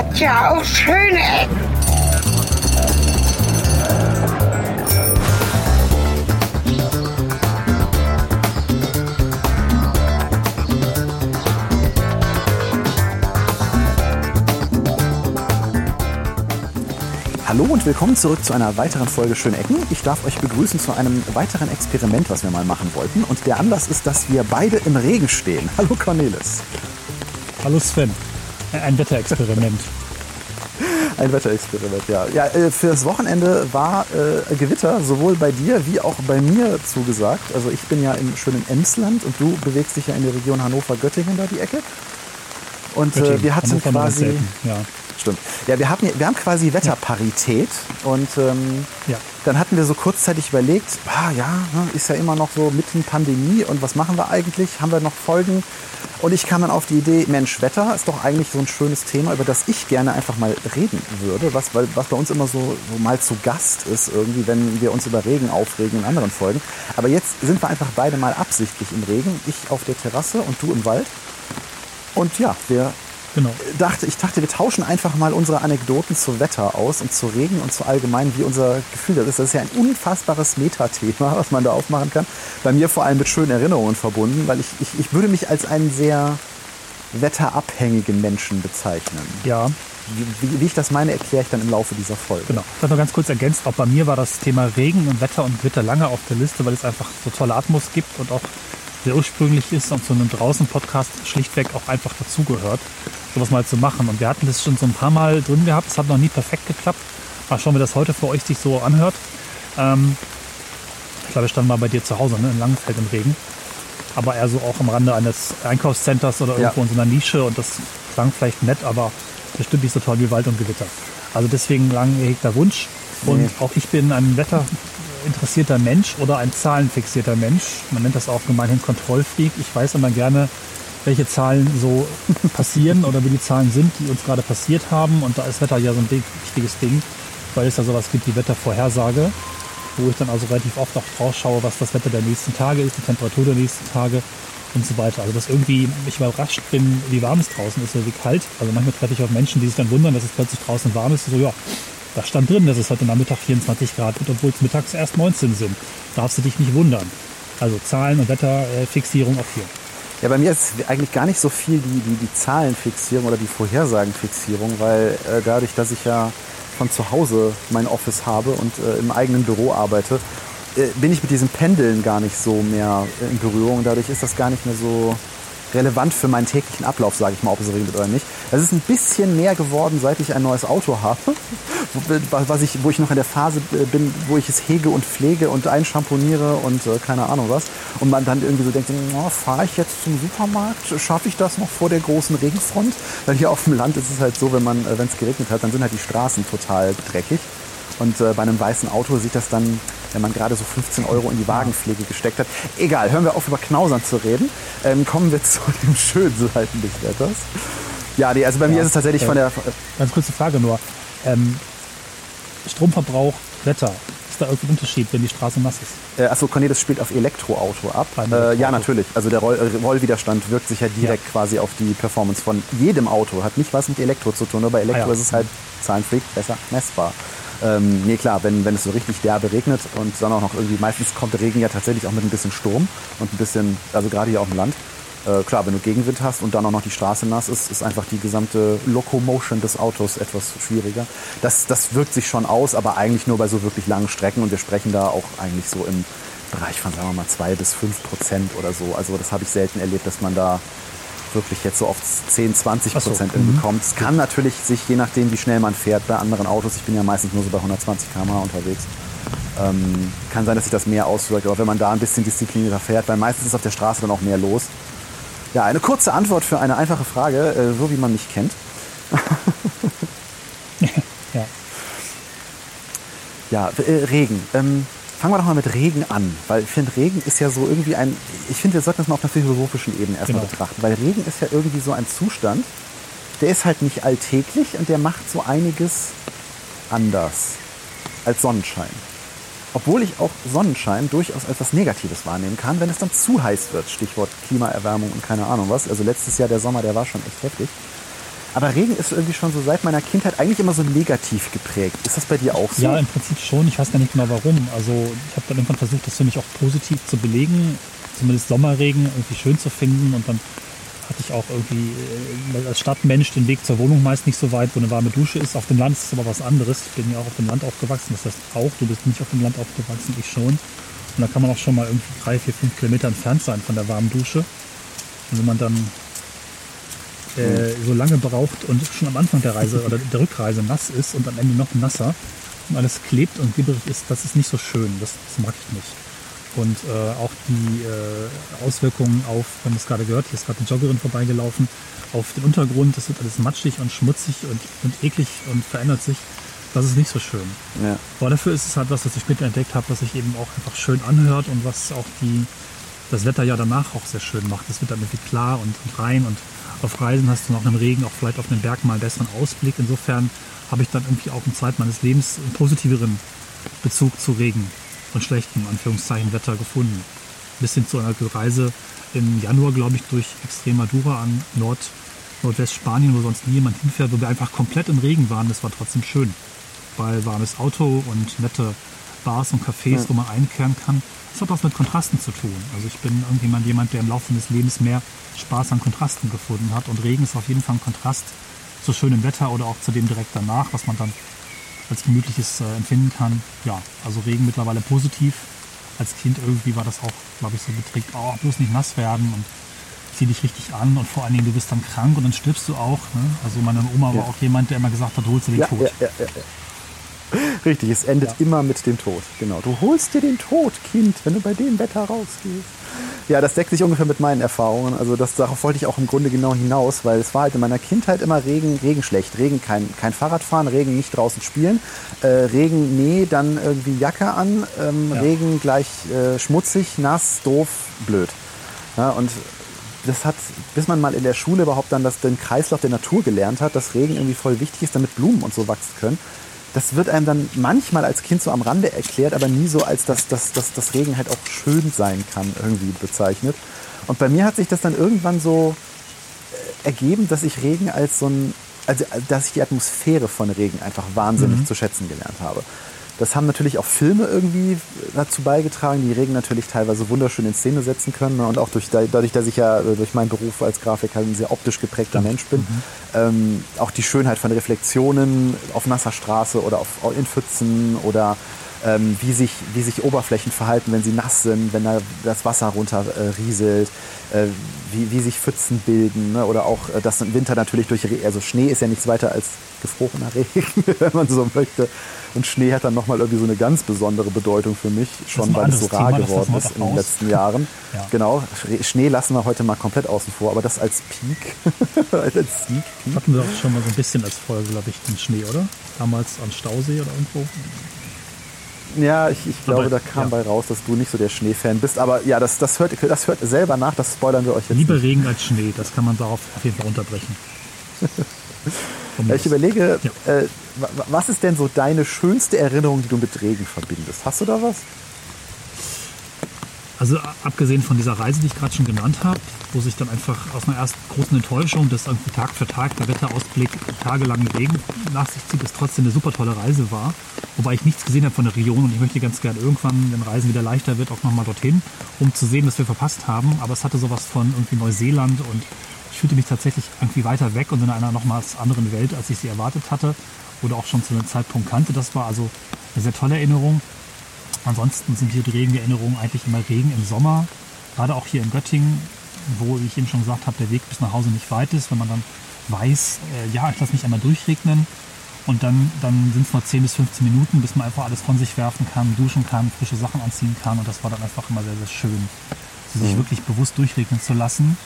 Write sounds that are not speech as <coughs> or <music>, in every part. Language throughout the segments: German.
hat ja auch schöne Ecken. Hallo und willkommen zurück zu einer weiteren Folge Schön Ecken. Ich darf euch begrüßen zu einem weiteren Experiment, was wir mal machen wollten. Und der Anlass ist, dass wir beide im Regen stehen. Hallo Cornelis. Hallo Sven. Ein Wetterexperiment. <laughs> Ein Wetterexperiment, ja. Ja, äh, fürs Wochenende war äh, Gewitter sowohl bei dir wie auch bei mir zugesagt. Also ich bin ja im schönen Emsland und du bewegst dich ja in der Region Hannover-Göttingen da die Ecke. Und äh, wir hatten Hannover quasi. selten, Ja. Stimmt. Ja, wir haben, wir haben quasi Wetterparität und ähm, Ja. Dann hatten wir so kurzzeitig überlegt, ah, ja, ne, ist ja immer noch so mitten Pandemie und was machen wir eigentlich? Haben wir noch Folgen? Und ich kam dann auf die Idee, Mensch, Wetter ist doch eigentlich so ein schönes Thema, über das ich gerne einfach mal reden würde, was, weil, was bei uns immer so, so mal zu Gast ist irgendwie, wenn wir uns über Regen aufregen in anderen Folgen. Aber jetzt sind wir einfach beide mal absichtlich im Regen, ich auf der Terrasse und du im Wald. Und ja, wir Genau. dachte, ich dachte, wir tauschen einfach mal unsere Anekdoten zu Wetter aus und zu Regen und zu allgemein, wie unser Gefühl das ist. Das ist ja ein unfassbares Metathema, <laughs> was man da aufmachen kann. Bei mir vor allem mit schönen Erinnerungen verbunden, weil ich, ich, ich würde mich als einen sehr wetterabhängigen Menschen bezeichnen. Ja, Wie, wie, ich das meine, erkläre ich dann im Laufe dieser Folge. genau. Das noch ganz kurz ergänzt. Auch bei mir war das Thema Regen und Wetter und Gewitter lange auf der Liste, weil es einfach so tolle Atmos gibt und auch sehr ursprünglich ist und zu einem Draußen-Podcast schlichtweg auch einfach dazugehört, sowas mal zu machen. Und wir hatten das schon so ein paar Mal drin gehabt. Es hat noch nie perfekt geklappt. Mal schauen, wie das heute für euch sich so anhört. Ähm, ich glaube, wir standen mal bei dir zu Hause, ne, in Langenfeld im Regen. Aber eher so auch am Rande eines Einkaufscenters oder Ja. irgendwo in so einer Nische. Und das klang vielleicht nett, aber bestimmt nicht so toll wie Wald und Gewitter. Also deswegen lang gehegter Wunsch. Und Nee. auch ich bin ein wetterinteressierter Mensch oder ein zahlenfixierter Mensch. Man nennt das auch gemeinhin Kontrollfreak. Ich weiß immer gerne, welche Zahlen so <laughs> passieren oder wie die Zahlen sind, die uns gerade passiert haben. Und da ist Wetter ja so ein wichtiges Ding, weil es ja sowas gibt wie Wettervorhersage, wo ich dann also relativ oft auch drauf schaue, was das Wetter der nächsten Tage ist, die Temperatur der nächsten Tage und so weiter. Also dass irgendwie ich überrascht bin, wie warm es draußen ist oder wie kalt. Also manchmal treffe ich auf Menschen, die sich dann wundern, dass es plötzlich draußen warm ist. So, ja, da stand drin, dass es heute Nachmittag 24 Grad wird, obwohl es mittags erst 19 sind. Darfst du dich nicht wundern. Also Zahlen und Wetterfixierung auch hier. Ja, bei mir ist eigentlich gar nicht so viel die, die, die Zahlenfixierung oder die Vorhersagenfixierung, weil äh, dadurch, dass ich ja von zu Hause mein Office habe und äh, im eigenen Büro arbeite, äh, bin ich mit diesem Pendeln gar nicht so mehr äh, in Berührung. Dadurch ist das gar nicht mehr so relevant für meinen täglichen Ablauf, sage ich mal, ob es regnet oder nicht. Es ist ein bisschen mehr geworden, seit ich ein neues Auto habe, <laughs> wo- was ich, wo ich noch in der Phase äh, bin, wo ich es hege und pflege und einschamponiere und äh, keine Ahnung was. Und man dann irgendwie so denkt, oh, fahre ich jetzt zum Supermarkt? Schaffe ich das noch vor der großen Regenfront? Weil hier auf dem Land ist es halt so, wenn man, äh, wenn es geregnet hat, dann sind halt die Straßen total dreckig. Und äh, bei einem weißen Auto sieht das dann, wenn man gerade so 15 Euro in die Wagenpflege gesteckt hat. Egal, hören wir auf, über Knausern zu reden. Ähm, kommen wir <laughs> zu den schönen Seiten des Wetters. Ja, nee, also bei mir Ja, ist es tatsächlich äh, von der. Ganz kurze Frage nur. Ähm, Stromverbrauch, Wetter. Ist da irgendein Unterschied, wenn die Straße nass ist? Äh, achso, Cornelis spielt auf Elektroauto ab. Äh, ja, natürlich. Also der Roll Rollwiderstand wirkt sich ja direkt quasi auf die Performance von jedem Auto. Hat nicht was mit Elektro zu tun, nur bei Elektro Ah, ja. ist es halt Zahlenfreak besser messbar. Ähm, nee, klar, wenn, wenn es so richtig derbe regnet und dann auch noch irgendwie, meistens kommt der Regen ja tatsächlich auch mit ein bisschen Sturm und ein bisschen, also gerade hier auf dem Land. Äh, klar, wenn du Gegenwind hast und dann auch noch die Straße nass ist, ist einfach die gesamte Locomotion des Autos etwas schwieriger. Das, das wirkt sich schon aus, aber eigentlich nur bei so wirklich langen Strecken und wir sprechen da auch eigentlich so im Bereich von, sagen wir mal, zwei bis fünf Prozent oder so. Also das habe ich selten erlebt, dass man da wirklich jetzt so oft 10, 20 Ach so, Prozent mhm. hinbekommt. Es kann natürlich sich, je nachdem, wie schnell man fährt, bei anderen Autos, ich bin ja meistens nur so bei 120 km unterwegs, ähm, kann sein, dass sich das mehr auswirkt. Aber wenn man da ein bisschen disziplinierter fährt, weil meistens ist auf der Straße dann auch mehr los. Ja, eine kurze Antwort für eine einfache Frage, äh, so wie man mich kennt. <laughs> Ja. Ja, äh, Regen. Ähm, fangen wir doch mal mit Regen an, weil ich finde, Regen ist ja so irgendwie ein, ich finde, wir sollten das mal auf einer philosophischen Ebene erstmal Genau. betrachten, weil Regen ist ja irgendwie so ein Zustand, der ist halt nicht alltäglich und der macht so einiges anders als Sonnenschein. Obwohl ich auch Sonnenschein durchaus als was Negatives wahrnehmen kann, wenn es dann zu heiß wird. Stichwort Klimaerwärmung und keine Ahnung was. Also letztes Jahr der Sommer, der war schon echt heftig. Aber Regen ist irgendwie schon so seit meiner Kindheit eigentlich immer so negativ geprägt. Ist das bei dir auch so? Ja, im Prinzip schon. Ich weiß gar nicht genau warum. Also ich habe dann irgendwann versucht, das für mich auch positiv zu belegen. Zumindest Sommerregen irgendwie schön zu finden. Und dann hatte ich auch irgendwie äh, als Stadtmensch den Weg zur Wohnung meist nicht so weit, wo eine warme Dusche ist. Auf dem Land ist es aber was anderes. Ich bin ja auch auf dem Land aufgewachsen. Das heißt auch, du bist nicht auf dem Land aufgewachsen, ich schon. Und da kann man auch schon mal irgendwie drei, vier, fünf Kilometer entfernt sein von der warmen Dusche. Und wenn man dann äh, so lange braucht und schon am Anfang der Reise oder der Rückreise nass ist und am Ende noch nasser und alles klebt und glibberig ist, das ist nicht so schön. Das, das mag ich nicht. Und äh, auch die äh, Auswirkungen auf, wir haben es gerade gehört, hier ist gerade eine Joggerin vorbeigelaufen, auf den Untergrund, das wird alles matschig und schmutzig und, und eklig und verändert sich. Das ist nicht so schön. Ja. Aber dafür ist es halt was, was ich später entdeckt habe, was sich eben auch einfach schön anhört und was auch die, das Wetter ja danach auch sehr schön macht. Es wird dann irgendwie klar und, und rein und auf Reisen hast du nach einem Regen auch vielleicht auf einem Berg mal einen besseren Ausblick. Insofern habe ich dann irgendwie auch in Zeit meines Lebens einen positiveren Bezug zu Regen und schlechtem, Anführungszeichen, Wetter gefunden. Bis hin zu einer Reise im Januar, glaube ich, durch Extremadura an Nord, Nordwestspanien, wo sonst nie jemand hinfährt, wo wir einfach komplett im Regen waren. Das war trotzdem schön. Weil warmes Auto und nette Bars und Cafés, Ja. wo man einkehren kann. Das hat was mit Kontrasten zu tun. Also ich bin irgendjemand, jemand, der im Laufe des Lebens mehr Spaß an Kontrasten gefunden hat. Und Regen ist auf jeden Fall ein Kontrast zu schönem Wetter oder auch zu dem direkt danach, was man dann als gemütliches äh, empfinden kann. Ja, also Regen mittlerweile positiv. Als Kind irgendwie war das auch, glaube ich, so geprägt, oh, bloß nicht nass werden und zieh dich richtig an und vor allen Dingen, du bist dann krank und dann stirbst du auch. Ne? Also meine Oma war Ja. auch jemand, der immer gesagt hat, holst du den Ja, Tod. ja. <laughs> Richtig, es endet Ja. immer mit dem Tod. Genau. Du holst dir den Tod, Kind, wenn du bei dem Wetter rausgehst. Ja, das deckt sich ungefähr mit meinen Erfahrungen. Also das, darauf wollte ich auch im Grunde genau hinaus, weil es war halt in meiner Kindheit immer Regen, Regen schlecht. Regen kein, kein Fahrradfahren, Regen nicht draußen spielen. Äh, Regen, nee, dann irgendwie Jacke an. Ähm, Ja. Regen gleich äh, schmutzig, nass, doof, blöd. Ja, und das hat, bis man mal in der Schule überhaupt dann das, den Kreislauf der Natur gelernt hat, dass Regen irgendwie voll wichtig ist, damit Blumen und so wachsen können. Das wird einem dann manchmal als Kind so am Rande erklärt, aber nie so als, dass, dass, dass, dass Regen halt auch schön sein kann, irgendwie bezeichnet. Und bei mir hat sich das dann irgendwann so äh, ergeben, dass ich Regen als so ein, also dass ich die Atmosphäre von Regen einfach wahnsinnig zu schätzen gelernt habe. Das haben natürlich auch Filme irgendwie dazu beigetragen, die Regen natürlich teilweise wunderschön in Szene setzen können. ne? Und auch durch, dadurch, dass ich ja äh, durch meinen Beruf als Grafiker ein sehr optisch geprägter Mensch bin, ähm, auch die Schönheit von Reflexionen auf nasser Straße oder auf, in Pfützen oder ähm, wie, sich, wie sich Oberflächen verhalten, wenn sie nass sind, wenn da das Wasser runter äh, rieselt, äh, wie, wie sich Pfützen bilden ne? oder auch, äh, dass im Winter natürlich durch, also Schnee ist ja nichts weiter als gefrorener <laughs> Regen, wenn man so möchte. Und Schnee hat dann nochmal irgendwie so eine ganz besondere Bedeutung für mich, schon weil es so rar Thema, geworden ist in den letzten Jahren. <laughs> Ja. Genau, Sch- Schnee lassen wir heute mal komplett außen vor, aber das als Peak, <laughs> als Sneak Peak. Hatten wir auch schon mal so ein bisschen als Folge, glaube ich, den Schnee, oder? Damals am Stausee oder irgendwo. Ja, ich, ich glaube, Aber, da kam ja. bei raus, dass du nicht so der Schneefan bist. Aber ja, das, das, hört, das hört selber nach, das spoilern wir euch jetzt Lieber nicht. Regen als Schnee, das kann man darauf auf jeden Fall unterbrechen. <laughs> Ich überlege, Ja. äh, wa- wa- was ist denn so deine schönste Erinnerung, die du mit Regen verbindest? Hast du da was? Also abgesehen von dieser Reise, die ich gerade schon genannt habe, wo sich dann einfach aus einer ersten großen Enttäuschung, dass irgendwie Tag für Tag der Wetterausblick tagelang Regen nach sich zieht, es trotzdem eine super tolle Reise war. Wobei ich nichts gesehen habe von der Region und ich möchte ganz gern irgendwann, wenn Reisen wieder leichter wird, auch nochmal dorthin, um zu sehen, was wir verpasst haben. Aber es hatte sowas von irgendwie Neuseeland und ich fühlte mich tatsächlich irgendwie weiter weg und in einer nochmals anderen Welt, als ich sie erwartet hatte oder auch schon zu einem Zeitpunkt kannte. Das war also eine sehr tolle Erinnerung. Ansonsten sind hier die Regenerinnerungen eigentlich immer Regen im Sommer. Gerade auch hier in Göttingen, wo, wie ich eben schon gesagt habe, der Weg bis nach Hause nicht weit ist. Wenn man dann weiß, äh, ja, ich lasse mich einmal durchregnen. Und dann, dann sind es nur 10 bis 15 Minuten, bis man einfach alles von sich werfen kann, duschen kann, frische Sachen anziehen kann. Und das war dann einfach immer sehr, sehr schön, sich wirklich bewusst durchregnen zu lassen.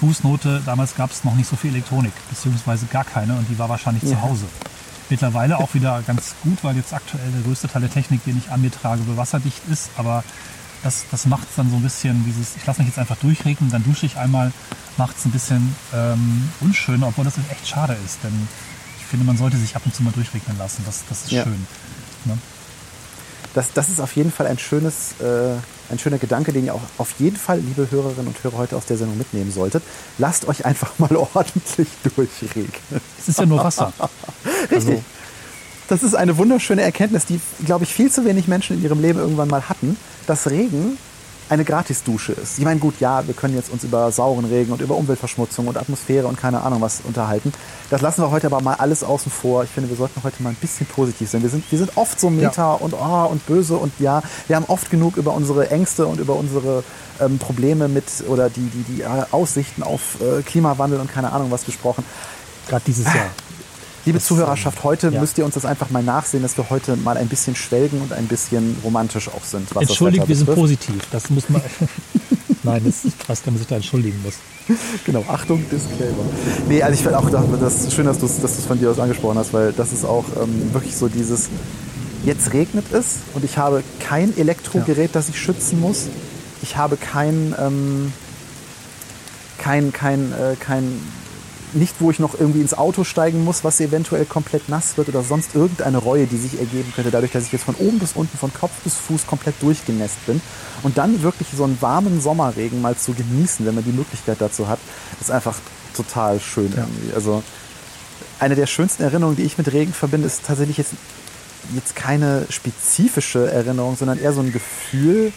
Fußnote, damals gab es noch nicht so viel Elektronik, beziehungsweise gar keine und die war wahrscheinlich zu Hause. Mittlerweile auch wieder ganz gut, weil jetzt aktuell der größte Teil der Technik, den ich an mir trage, wasserdicht ist. Aber das, das macht es dann so ein bisschen, dieses, ich lasse mich jetzt einfach durchregnen, dann dusche ich einmal, macht es ein bisschen ähm, unschön, obwohl das echt schade ist. Denn ich finde, man sollte sich ab und zu mal durchregnen lassen. Das, das ist Ja. schön. Ne? das, das ist auf jeden Fall ein schönes, äh, ein schöner Gedanke, den ihr auch auf jeden Fall, liebe Hörerinnen und Hörer, heute aus der Sendung mitnehmen solltet. Lasst euch einfach mal <laughs> ordentlich durchregnen. Es ist ja nur Wasser. <laughs> Richtig. Also. Das ist eine wunderschöne Erkenntnis, die, glaube ich, viel zu wenig Menschen in ihrem Leben irgendwann mal hatten, dass Regen eine Gratisdusche ist. Ich meine, gut, ja, wir können jetzt uns über sauren Regen und über Umweltverschmutzung und Atmosphäre und keine Ahnung was unterhalten. Das lassen wir heute aber mal alles außen vor. Ich finde, wir sollten heute mal ein bisschen positiv sein. Wir sind, wir sind oft so meta ja. und oh und böse und ja, wir haben oft genug über unsere Ängste und über unsere ähm, Probleme mit oder die, die, die äh, Aussichten auf äh, Klimawandel und keine Ahnung was gesprochen. Gerade dieses Jahr. Liebe das, Zuhörerschaft, heute ja. müsst ihr uns das einfach mal nachsehen, dass wir heute mal ein bisschen schwelgen und ein bisschen romantisch auch sind. Entschuldigt, wir sind positiv. Das muss man. <laughs> Nein, das ist krass, wenn man sich da entschuldigen muss. <laughs> Genau, Achtung, Disclaimer. Nee, also ich finde auch, das ist schön, dass du es von dir aus angesprochen hast, weil das ist auch ähm, wirklich so dieses, jetzt regnet es und ich habe kein Elektrogerät, das ich schützen muss. Ich habe kein, ähm, kein, kein, äh, kein nicht, wo ich noch irgendwie ins Auto steigen muss, was eventuell komplett nass wird oder sonst irgendeine Reue, die sich ergeben könnte, dadurch, dass ich jetzt von oben bis unten, von Kopf bis Fuß komplett durchgenässt bin. Und dann wirklich so einen warmen Sommerregen mal zu genießen, wenn man die Möglichkeit dazu hat, ist einfach total schön ja. irgendwie. Also eine der schönsten Erinnerungen, die ich mit Regen verbinde, ist tatsächlich jetzt, jetzt keine spezifische Erinnerung, sondern eher so ein Gefühl,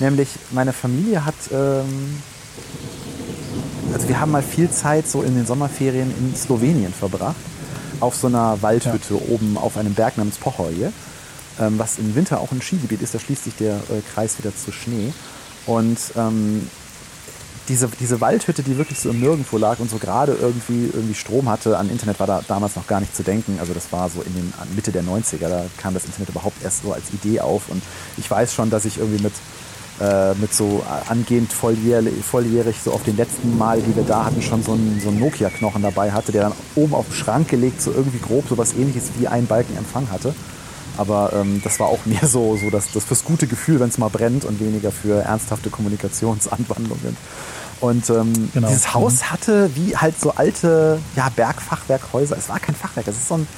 nämlich meine Familie hat ähm, also wir haben mal viel Zeit so in den Sommerferien in Slowenien verbracht, auf so einer Waldhütte ja. oben auf einem Berg namens Pochoje, ähm, was im Winter auch ein Skigebiet ist, da schließt sich der äh, Kreis wieder zu Schnee. Und ähm, diese, diese Waldhütte, die wirklich so im Nirgendwo lag und so gerade irgendwie, irgendwie Strom hatte, an Internet war da damals noch gar nicht zu denken. Also das war so in den Mitte der 90er, da kam das Internet überhaupt erst so als Idee auf. Und ich weiß schon, dass ich irgendwie mit äh, mit so angehend volljährig, volljährig, so auf den letzten Mal, die wir da hatten, schon so einen, so einen Nokia-Knochen dabei hatte, der dann oben auf den Schrank gelegt, so irgendwie grob so was ähnliches wie ein Balken Empfang hatte. Aber ähm, das war auch <laughs> mehr so, so das, das fürs gute Gefühl, wenn es mal brennt und weniger für ernsthafte Kommunikationsanwandlungen. Und ähm, genau. dieses Haus hatte wie halt so alte ja, Bergfachwerkhäuser. Es war kein Fachwerk, es ist so ein,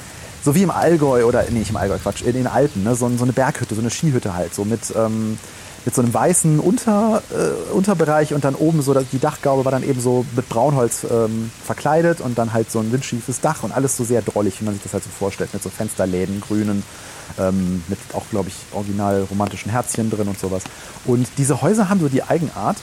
so wie im Allgäu oder nee, nicht im Allgäu, Quatsch, in den Alpen, ne? so, so eine Berghütte, so eine Skihütte halt, so mit ähm, mit so einem weißen Unter, äh, Unterbereich und dann oben so die Dachgaube war dann eben so mit Braunholz ähm, verkleidet und dann halt so ein windschiefes Dach und alles so sehr drollig, wie man sich das halt so vorstellt, mit so Fensterläden, grünen, ähm, mit auch, glaube ich, original romantischen Herzchen drin und sowas. Und diese Häuser haben so die Eigenart,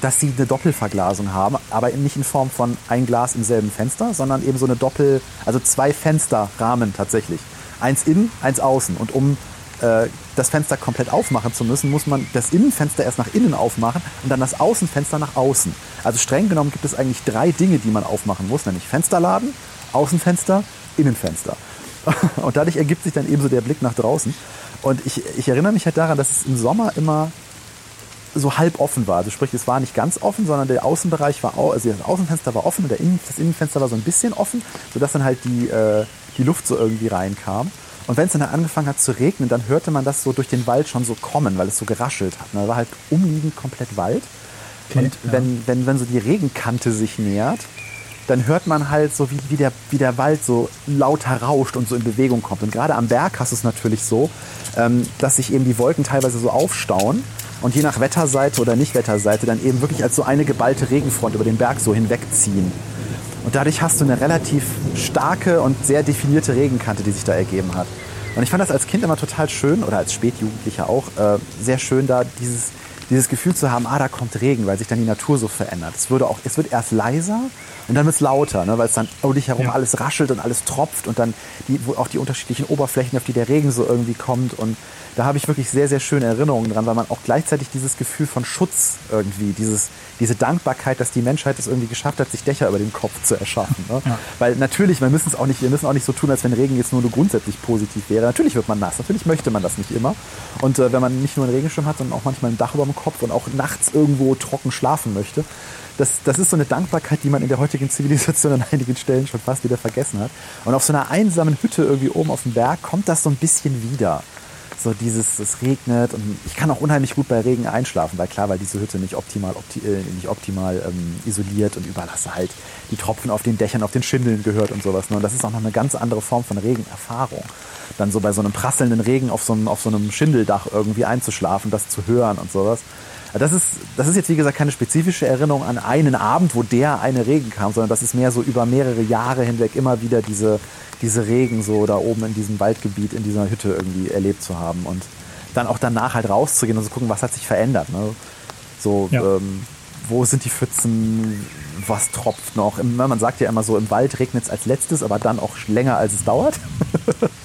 dass sie eine Doppelverglasung haben, aber nicht in Form von ein Glas im selben Fenster, sondern eben so eine Doppel, also zwei Fensterrahmen tatsächlich. Eins innen, eins außen. Und um äh, das Fenster komplett aufmachen zu müssen, muss man das Innenfenster erst nach innen aufmachen und dann das Außenfenster nach außen. Also streng genommen gibt es eigentlich drei Dinge, die man aufmachen muss, nämlich Fensterladen, Außenfenster, Innenfenster. <laughs> Und dadurch ergibt sich dann ebenso der Blick nach draußen. Und ich, ich erinnere mich halt daran, dass es im Sommer immer so halb offen war. Also sprich, es war nicht ganz offen, sondern der Außenbereich war, also das Außenfenster war offen und das Innenfenster war so ein bisschen offen, sodass dann halt die, äh, die Luft so irgendwie reinkam. Und wenn es dann angefangen hat zu regnen, dann hörte man das so durch den Wald schon so kommen, weil es so geraschelt hat. Da war halt umliegend komplett Wald. Okay, und ja. wenn, wenn, wenn so die Regenkante sich nähert, dann hört man halt so, wie, wie, der, wie der Wald so lauter rauscht und so in Bewegung kommt. Und gerade am Berg hast du es natürlich so, ähm, dass sich eben die Wolken teilweise so aufstauen und je nach Wetterseite oder Nicht-Wetterseite dann eben wirklich als so eine geballte Regenfront über den Berg so hinwegziehen. Und dadurch hast du eine relativ starke und sehr definierte Regenkante, die sich da ergeben hat. Und ich fand das als Kind immer total schön, oder als Spätjugendlicher auch, äh, sehr schön, da dieses, dieses Gefühl zu haben, ah, da kommt Regen, weil sich dann die Natur so verändert. Es, würde auch, es wird erst leiser und dann wird es lauter, ne, weil es dann um dich herum ja. alles raschelt und alles tropft und dann die, wo auch die unterschiedlichen Oberflächen, auf die der Regen so irgendwie kommt. Und da habe ich wirklich sehr, sehr schöne Erinnerungen dran, weil man auch gleichzeitig dieses Gefühl von Schutz irgendwie, dieses, diese Dankbarkeit, dass die Menschheit es irgendwie geschafft hat, sich Dächer über den Kopf zu erschaffen. Ne? Ja. Weil natürlich, wir müssen es auch nicht, wir müssen auch nicht so tun, als wenn Regen jetzt nur, nur grundsätzlich positiv wäre. Natürlich wird man nass, natürlich möchte man das nicht immer. Und äh, wenn man nicht nur einen Regenschirm hat, sondern auch manchmal ein Dach über dem Kopf und auch nachts irgendwo trocken schlafen möchte, das, das ist so eine Dankbarkeit, die man in der heutigen Zivilisation <laughs> an einigen Stellen schon fast wieder vergessen hat. Und auf so einer einsamen Hütte irgendwie oben auf dem Berg kommt das so ein bisschen wieder so dieses, es regnet und ich kann auch unheimlich gut bei Regen einschlafen, weil klar, weil diese Hütte nicht optimal, opti äh, nicht optimal ähm, isoliert und du halt die Tropfen auf den Dächern, auf den Schindeln gehört und sowas. Ne? Und das ist auch noch eine ganz andere Form von Regenerfahrung. Dann so bei so einem prasselnden Regen auf so einem, auf so einem Schindeldach irgendwie einzuschlafen, das zu hören und sowas. Das ist, das ist jetzt wie gesagt keine spezifische Erinnerung an einen Abend, wo der eine Regen kam, sondern das ist mehr so über mehrere Jahre hinweg immer wieder diese, diese Regen so da oben in diesem Waldgebiet, in dieser Hütte irgendwie erlebt zu haben und dann auch danach halt rauszugehen und zu gucken, was hat sich verändert. Ne? So, ja. ähm, wo sind die Pfützen, was tropft noch? Man sagt ja immer so, im Wald regnet es als letztes, aber dann auch länger, als es dauert. <laughs>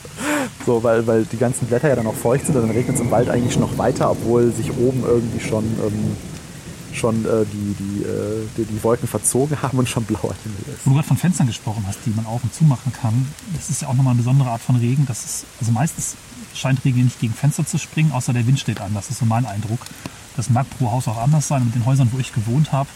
So, weil, weil die ganzen Blätter ja dann auch feucht sind, dann regnet es im Wald eigentlich noch weiter, obwohl sich oben irgendwie schon, ähm, schon äh, die, die, äh, die, die, Wolken verzogen haben und schon blauer Himmel ist. Wo du gerade von Fenstern gesprochen hast, die man auf und zu machen kann, das ist ja auch nochmal eine besondere Art von Regen. Das ist, also meistens scheint Regen nicht gegen Fenster zu springen, außer der Wind steht an. Das ist so mein Eindruck. Das mag pro Haus auch anders sein. Mit den Häusern, wo ich gewohnt habe,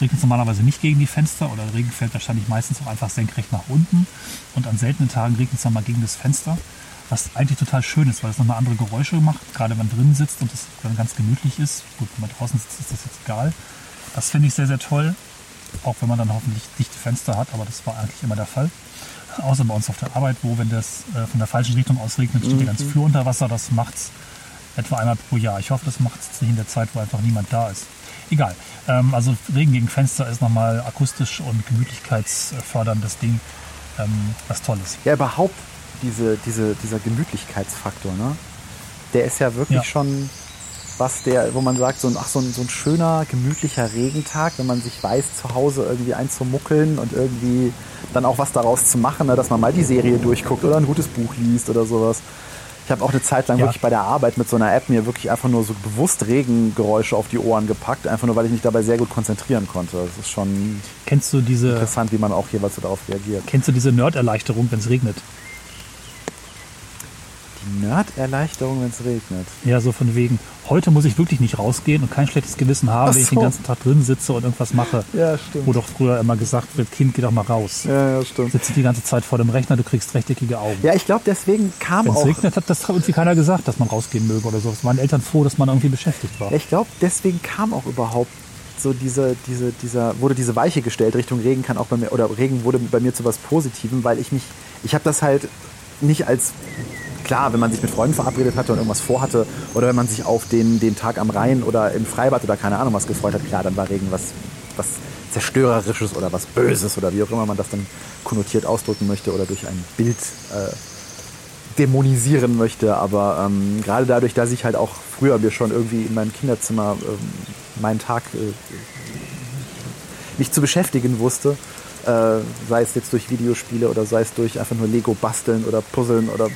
regnet es normalerweise nicht gegen die Fenster oder Regen fällt wahrscheinlich meistens auch einfach senkrecht nach unten. Und an seltenen Tagen regnet es dann mal gegen das Fenster was eigentlich total schön ist, weil es nochmal andere Geräusche macht, gerade wenn man drin sitzt und es dann ganz gemütlich ist. Gut, wenn man draußen sitzt, ist das jetzt egal. Das finde ich sehr, sehr toll, auch wenn man dann hoffentlich dichte Fenster hat, aber das war eigentlich immer der Fall. Außer bei uns auf der Arbeit, wo, wenn das äh, von der falschen Richtung aus regnet, steht mhm. der ganze Flur unter Wasser. Das macht es etwa einmal pro Jahr. Ich hoffe, das macht es nicht in der Zeit, wo einfach niemand da ist. Egal. Ähm, also Regen gegen Fenster ist nochmal akustisch und gemütlichkeitsförderndes Ding, ähm, was Tolles. Ja, überhaupt diese, diese, dieser Gemütlichkeitsfaktor, ne? Der ist ja wirklich ja. schon was der, wo man sagt, so ein, ach, so ein, so ein schöner, gemütlicher Regentag, wenn man sich weiß, zu Hause irgendwie einzumuckeln und irgendwie dann auch was daraus zu machen, ne? dass man mal die Serie durchguckt oder ein gutes Buch liest oder sowas. Ich habe auch eine Zeit lang ja. wirklich bei der Arbeit mit so einer App mir wirklich einfach nur so bewusst Regengeräusche auf die Ohren gepackt, einfach nur weil ich mich dabei sehr gut konzentrieren konnte. Das ist schon kennst du diese, interessant, wie man auch jeweils so darauf reagiert. Kennst du diese Nerd-Erleichterung, wenn es regnet? Nerd-Erleichterung, wenn es regnet. Ja, so von wegen, heute muss ich wirklich nicht rausgehen und kein schlechtes Gewissen haben, so. wenn ich den ganzen Tag drin sitze und irgendwas mache. Ja, stimmt. Wo doch früher immer gesagt wird, Kind, geh doch mal raus. Ja, ja, stimmt. Sitzt die ganze Zeit vor dem Rechner, du kriegst rechteckige Augen. Ja, ich glaube, deswegen kam Wenn's auch... Wenn es regnet, hat das irgendwie keiner gesagt, dass man rausgehen möge oder so. Es waren Eltern froh, dass man irgendwie beschäftigt war. Ja, ich glaube, deswegen kam auch überhaupt so diese, diese, dieser, wurde diese Weiche gestellt Richtung Regen kann auch bei mir, oder Regen wurde bei mir zu was Positivem, weil ich mich, ich habe das halt nicht als klar, wenn man sich mit Freunden verabredet hatte und irgendwas vorhatte oder wenn man sich auf den, den Tag am Rhein oder im Freibad oder keine Ahnung was gefreut hat, klar, dann war Regen was, was Zerstörerisches oder was Böses oder wie auch immer man das dann konnotiert ausdrücken möchte oder durch ein Bild äh, dämonisieren möchte. Aber ähm, gerade dadurch, dass ich halt auch früher mir schon irgendwie in meinem Kinderzimmer ähm, meinen Tag äh, mich zu beschäftigen wusste, äh, sei es jetzt durch Videospiele oder sei es durch einfach nur Lego basteln oder puzzeln oder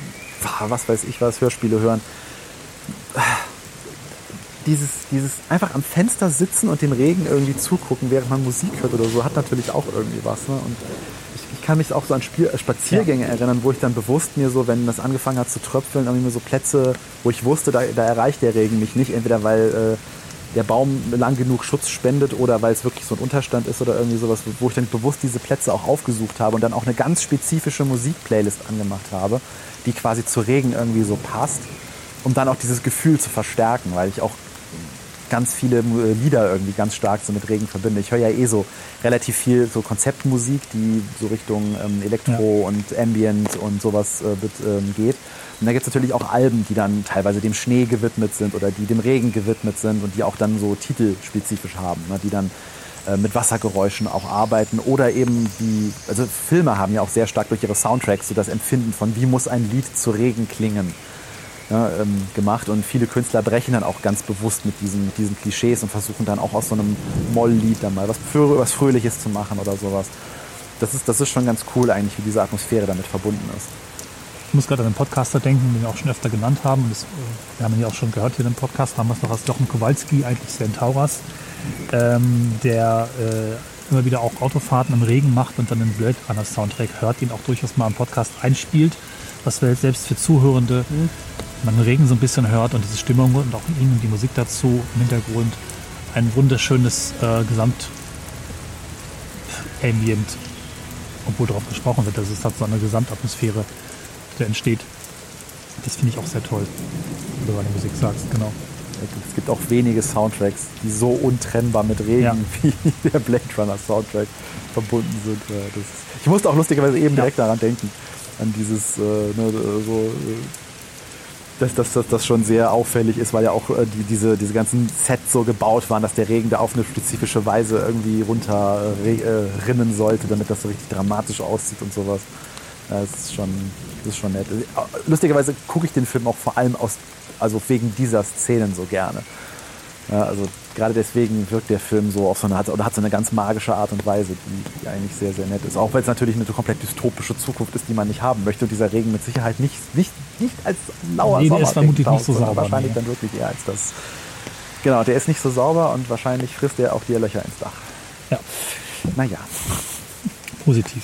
was weiß ich was, Hörspiele hören. Dieses, dieses einfach am Fenster sitzen und dem Regen irgendwie zugucken, während man Musik hört oder so, hat natürlich auch irgendwie was. Ne? Und ich, ich, kann mich auch so an Spiel, äh, Spaziergänge ja. erinnern, wo ich dann bewusst mir so, wenn das angefangen hat zu tröpfeln, irgendwie mir so Plätze, wo ich wusste, da, da erreicht der Regen mich nicht, entweder weil äh, der Baum lang genug Schutz spendet oder weil es wirklich so ein Unterstand ist oder irgendwie sowas, wo ich dann bewusst diese Plätze auch aufgesucht habe und dann auch eine ganz spezifische Musikplaylist angemacht habe, die quasi zu Regen irgendwie so passt, um dann auch dieses Gefühl zu verstärken, weil ich auch ganz viele Lieder irgendwie ganz stark so mit Regen verbinde. Ich höre ja eh so relativ viel so Konzeptmusik, die so Richtung ähm, Elektro ja. und Ambient und sowas äh, wird, ähm, geht. Und da gibt es natürlich auch Alben, die dann teilweise dem Schnee gewidmet sind oder die dem Regen gewidmet sind und die auch dann so titelspezifisch haben, ne, die dann äh, mit Wassergeräuschen auch arbeiten oder eben die, also Filme haben ja auch sehr stark durch ihre Soundtracks so das Empfinden von, wie muss ein Lied zu Regen klingen. Ja, ähm, gemacht und viele Künstler brechen dann auch ganz bewusst mit diesen, mit diesen Klischees und versuchen dann auch aus so einem Molllied dann mal was, für, was Fröhliches zu machen oder sowas. Das ist, das ist schon ganz cool eigentlich, wie diese Atmosphäre damit verbunden ist. Ich muss gerade an einen Podcaster denken, den wir auch schon öfter genannt haben. Und das, wir haben ihn ja auch schon gehört hier im Podcast, damals noch als Jochen Kowalski, eigentlich Centauras, ähm, der äh, immer wieder auch Autofahrten im Regen macht und dann den Blade Runner Soundtrack hört, ihn auch durchaus mal im Podcast einspielt, was wir selbst für Zuhörende mhm. man den Regen so ein bisschen hört und diese Stimmung und auch ihn und die Musik dazu im Hintergrund ein wunderschönes äh, Gesamt Ambient, obwohl darauf gesprochen wird, dass es hat so eine Gesamtatmosphäre der entsteht. Das finde ich auch sehr toll, wenn du meine Musik sagst, genau. Es gibt auch wenige Soundtracks, die so untrennbar mit Regen ja. <laughs> wie der Blade Runner Soundtrack verbunden sind. Ja, ich musste auch lustigerweise eben ja. direkt daran denken, an dieses äh, ne, so, äh, dass, dass, dass das schon sehr auffällig ist, weil ja auch äh, die, diese, diese ganzen Sets so gebaut waren, dass der Regen da auf eine spezifische Weise irgendwie runter äh, rinnen sollte, damit das so richtig dramatisch aussieht und sowas. Das ist schon, das ist schon nett. Lustigerweise gucke ich den Film auch vor allem aus, also wegen dieser Szenen so gerne. Ja, also gerade deswegen wirkt der Film so auf so eine oder hat so eine ganz magische Art und Weise, die, die eigentlich sehr, sehr nett ist. Auch weil es natürlich eine komplett dystopische Zukunft ist, die man nicht haben möchte und dieser Regen mit Sicherheit nicht, nicht, nicht als lauer nee, Sommer ist vermutlich nicht so sauber. Wahrscheinlich nee. dann wirklich eher als das. Genau, der ist nicht so sauber und wahrscheinlich frisst er auch die Löcher ins Dach. Ja. Naja. Positiv.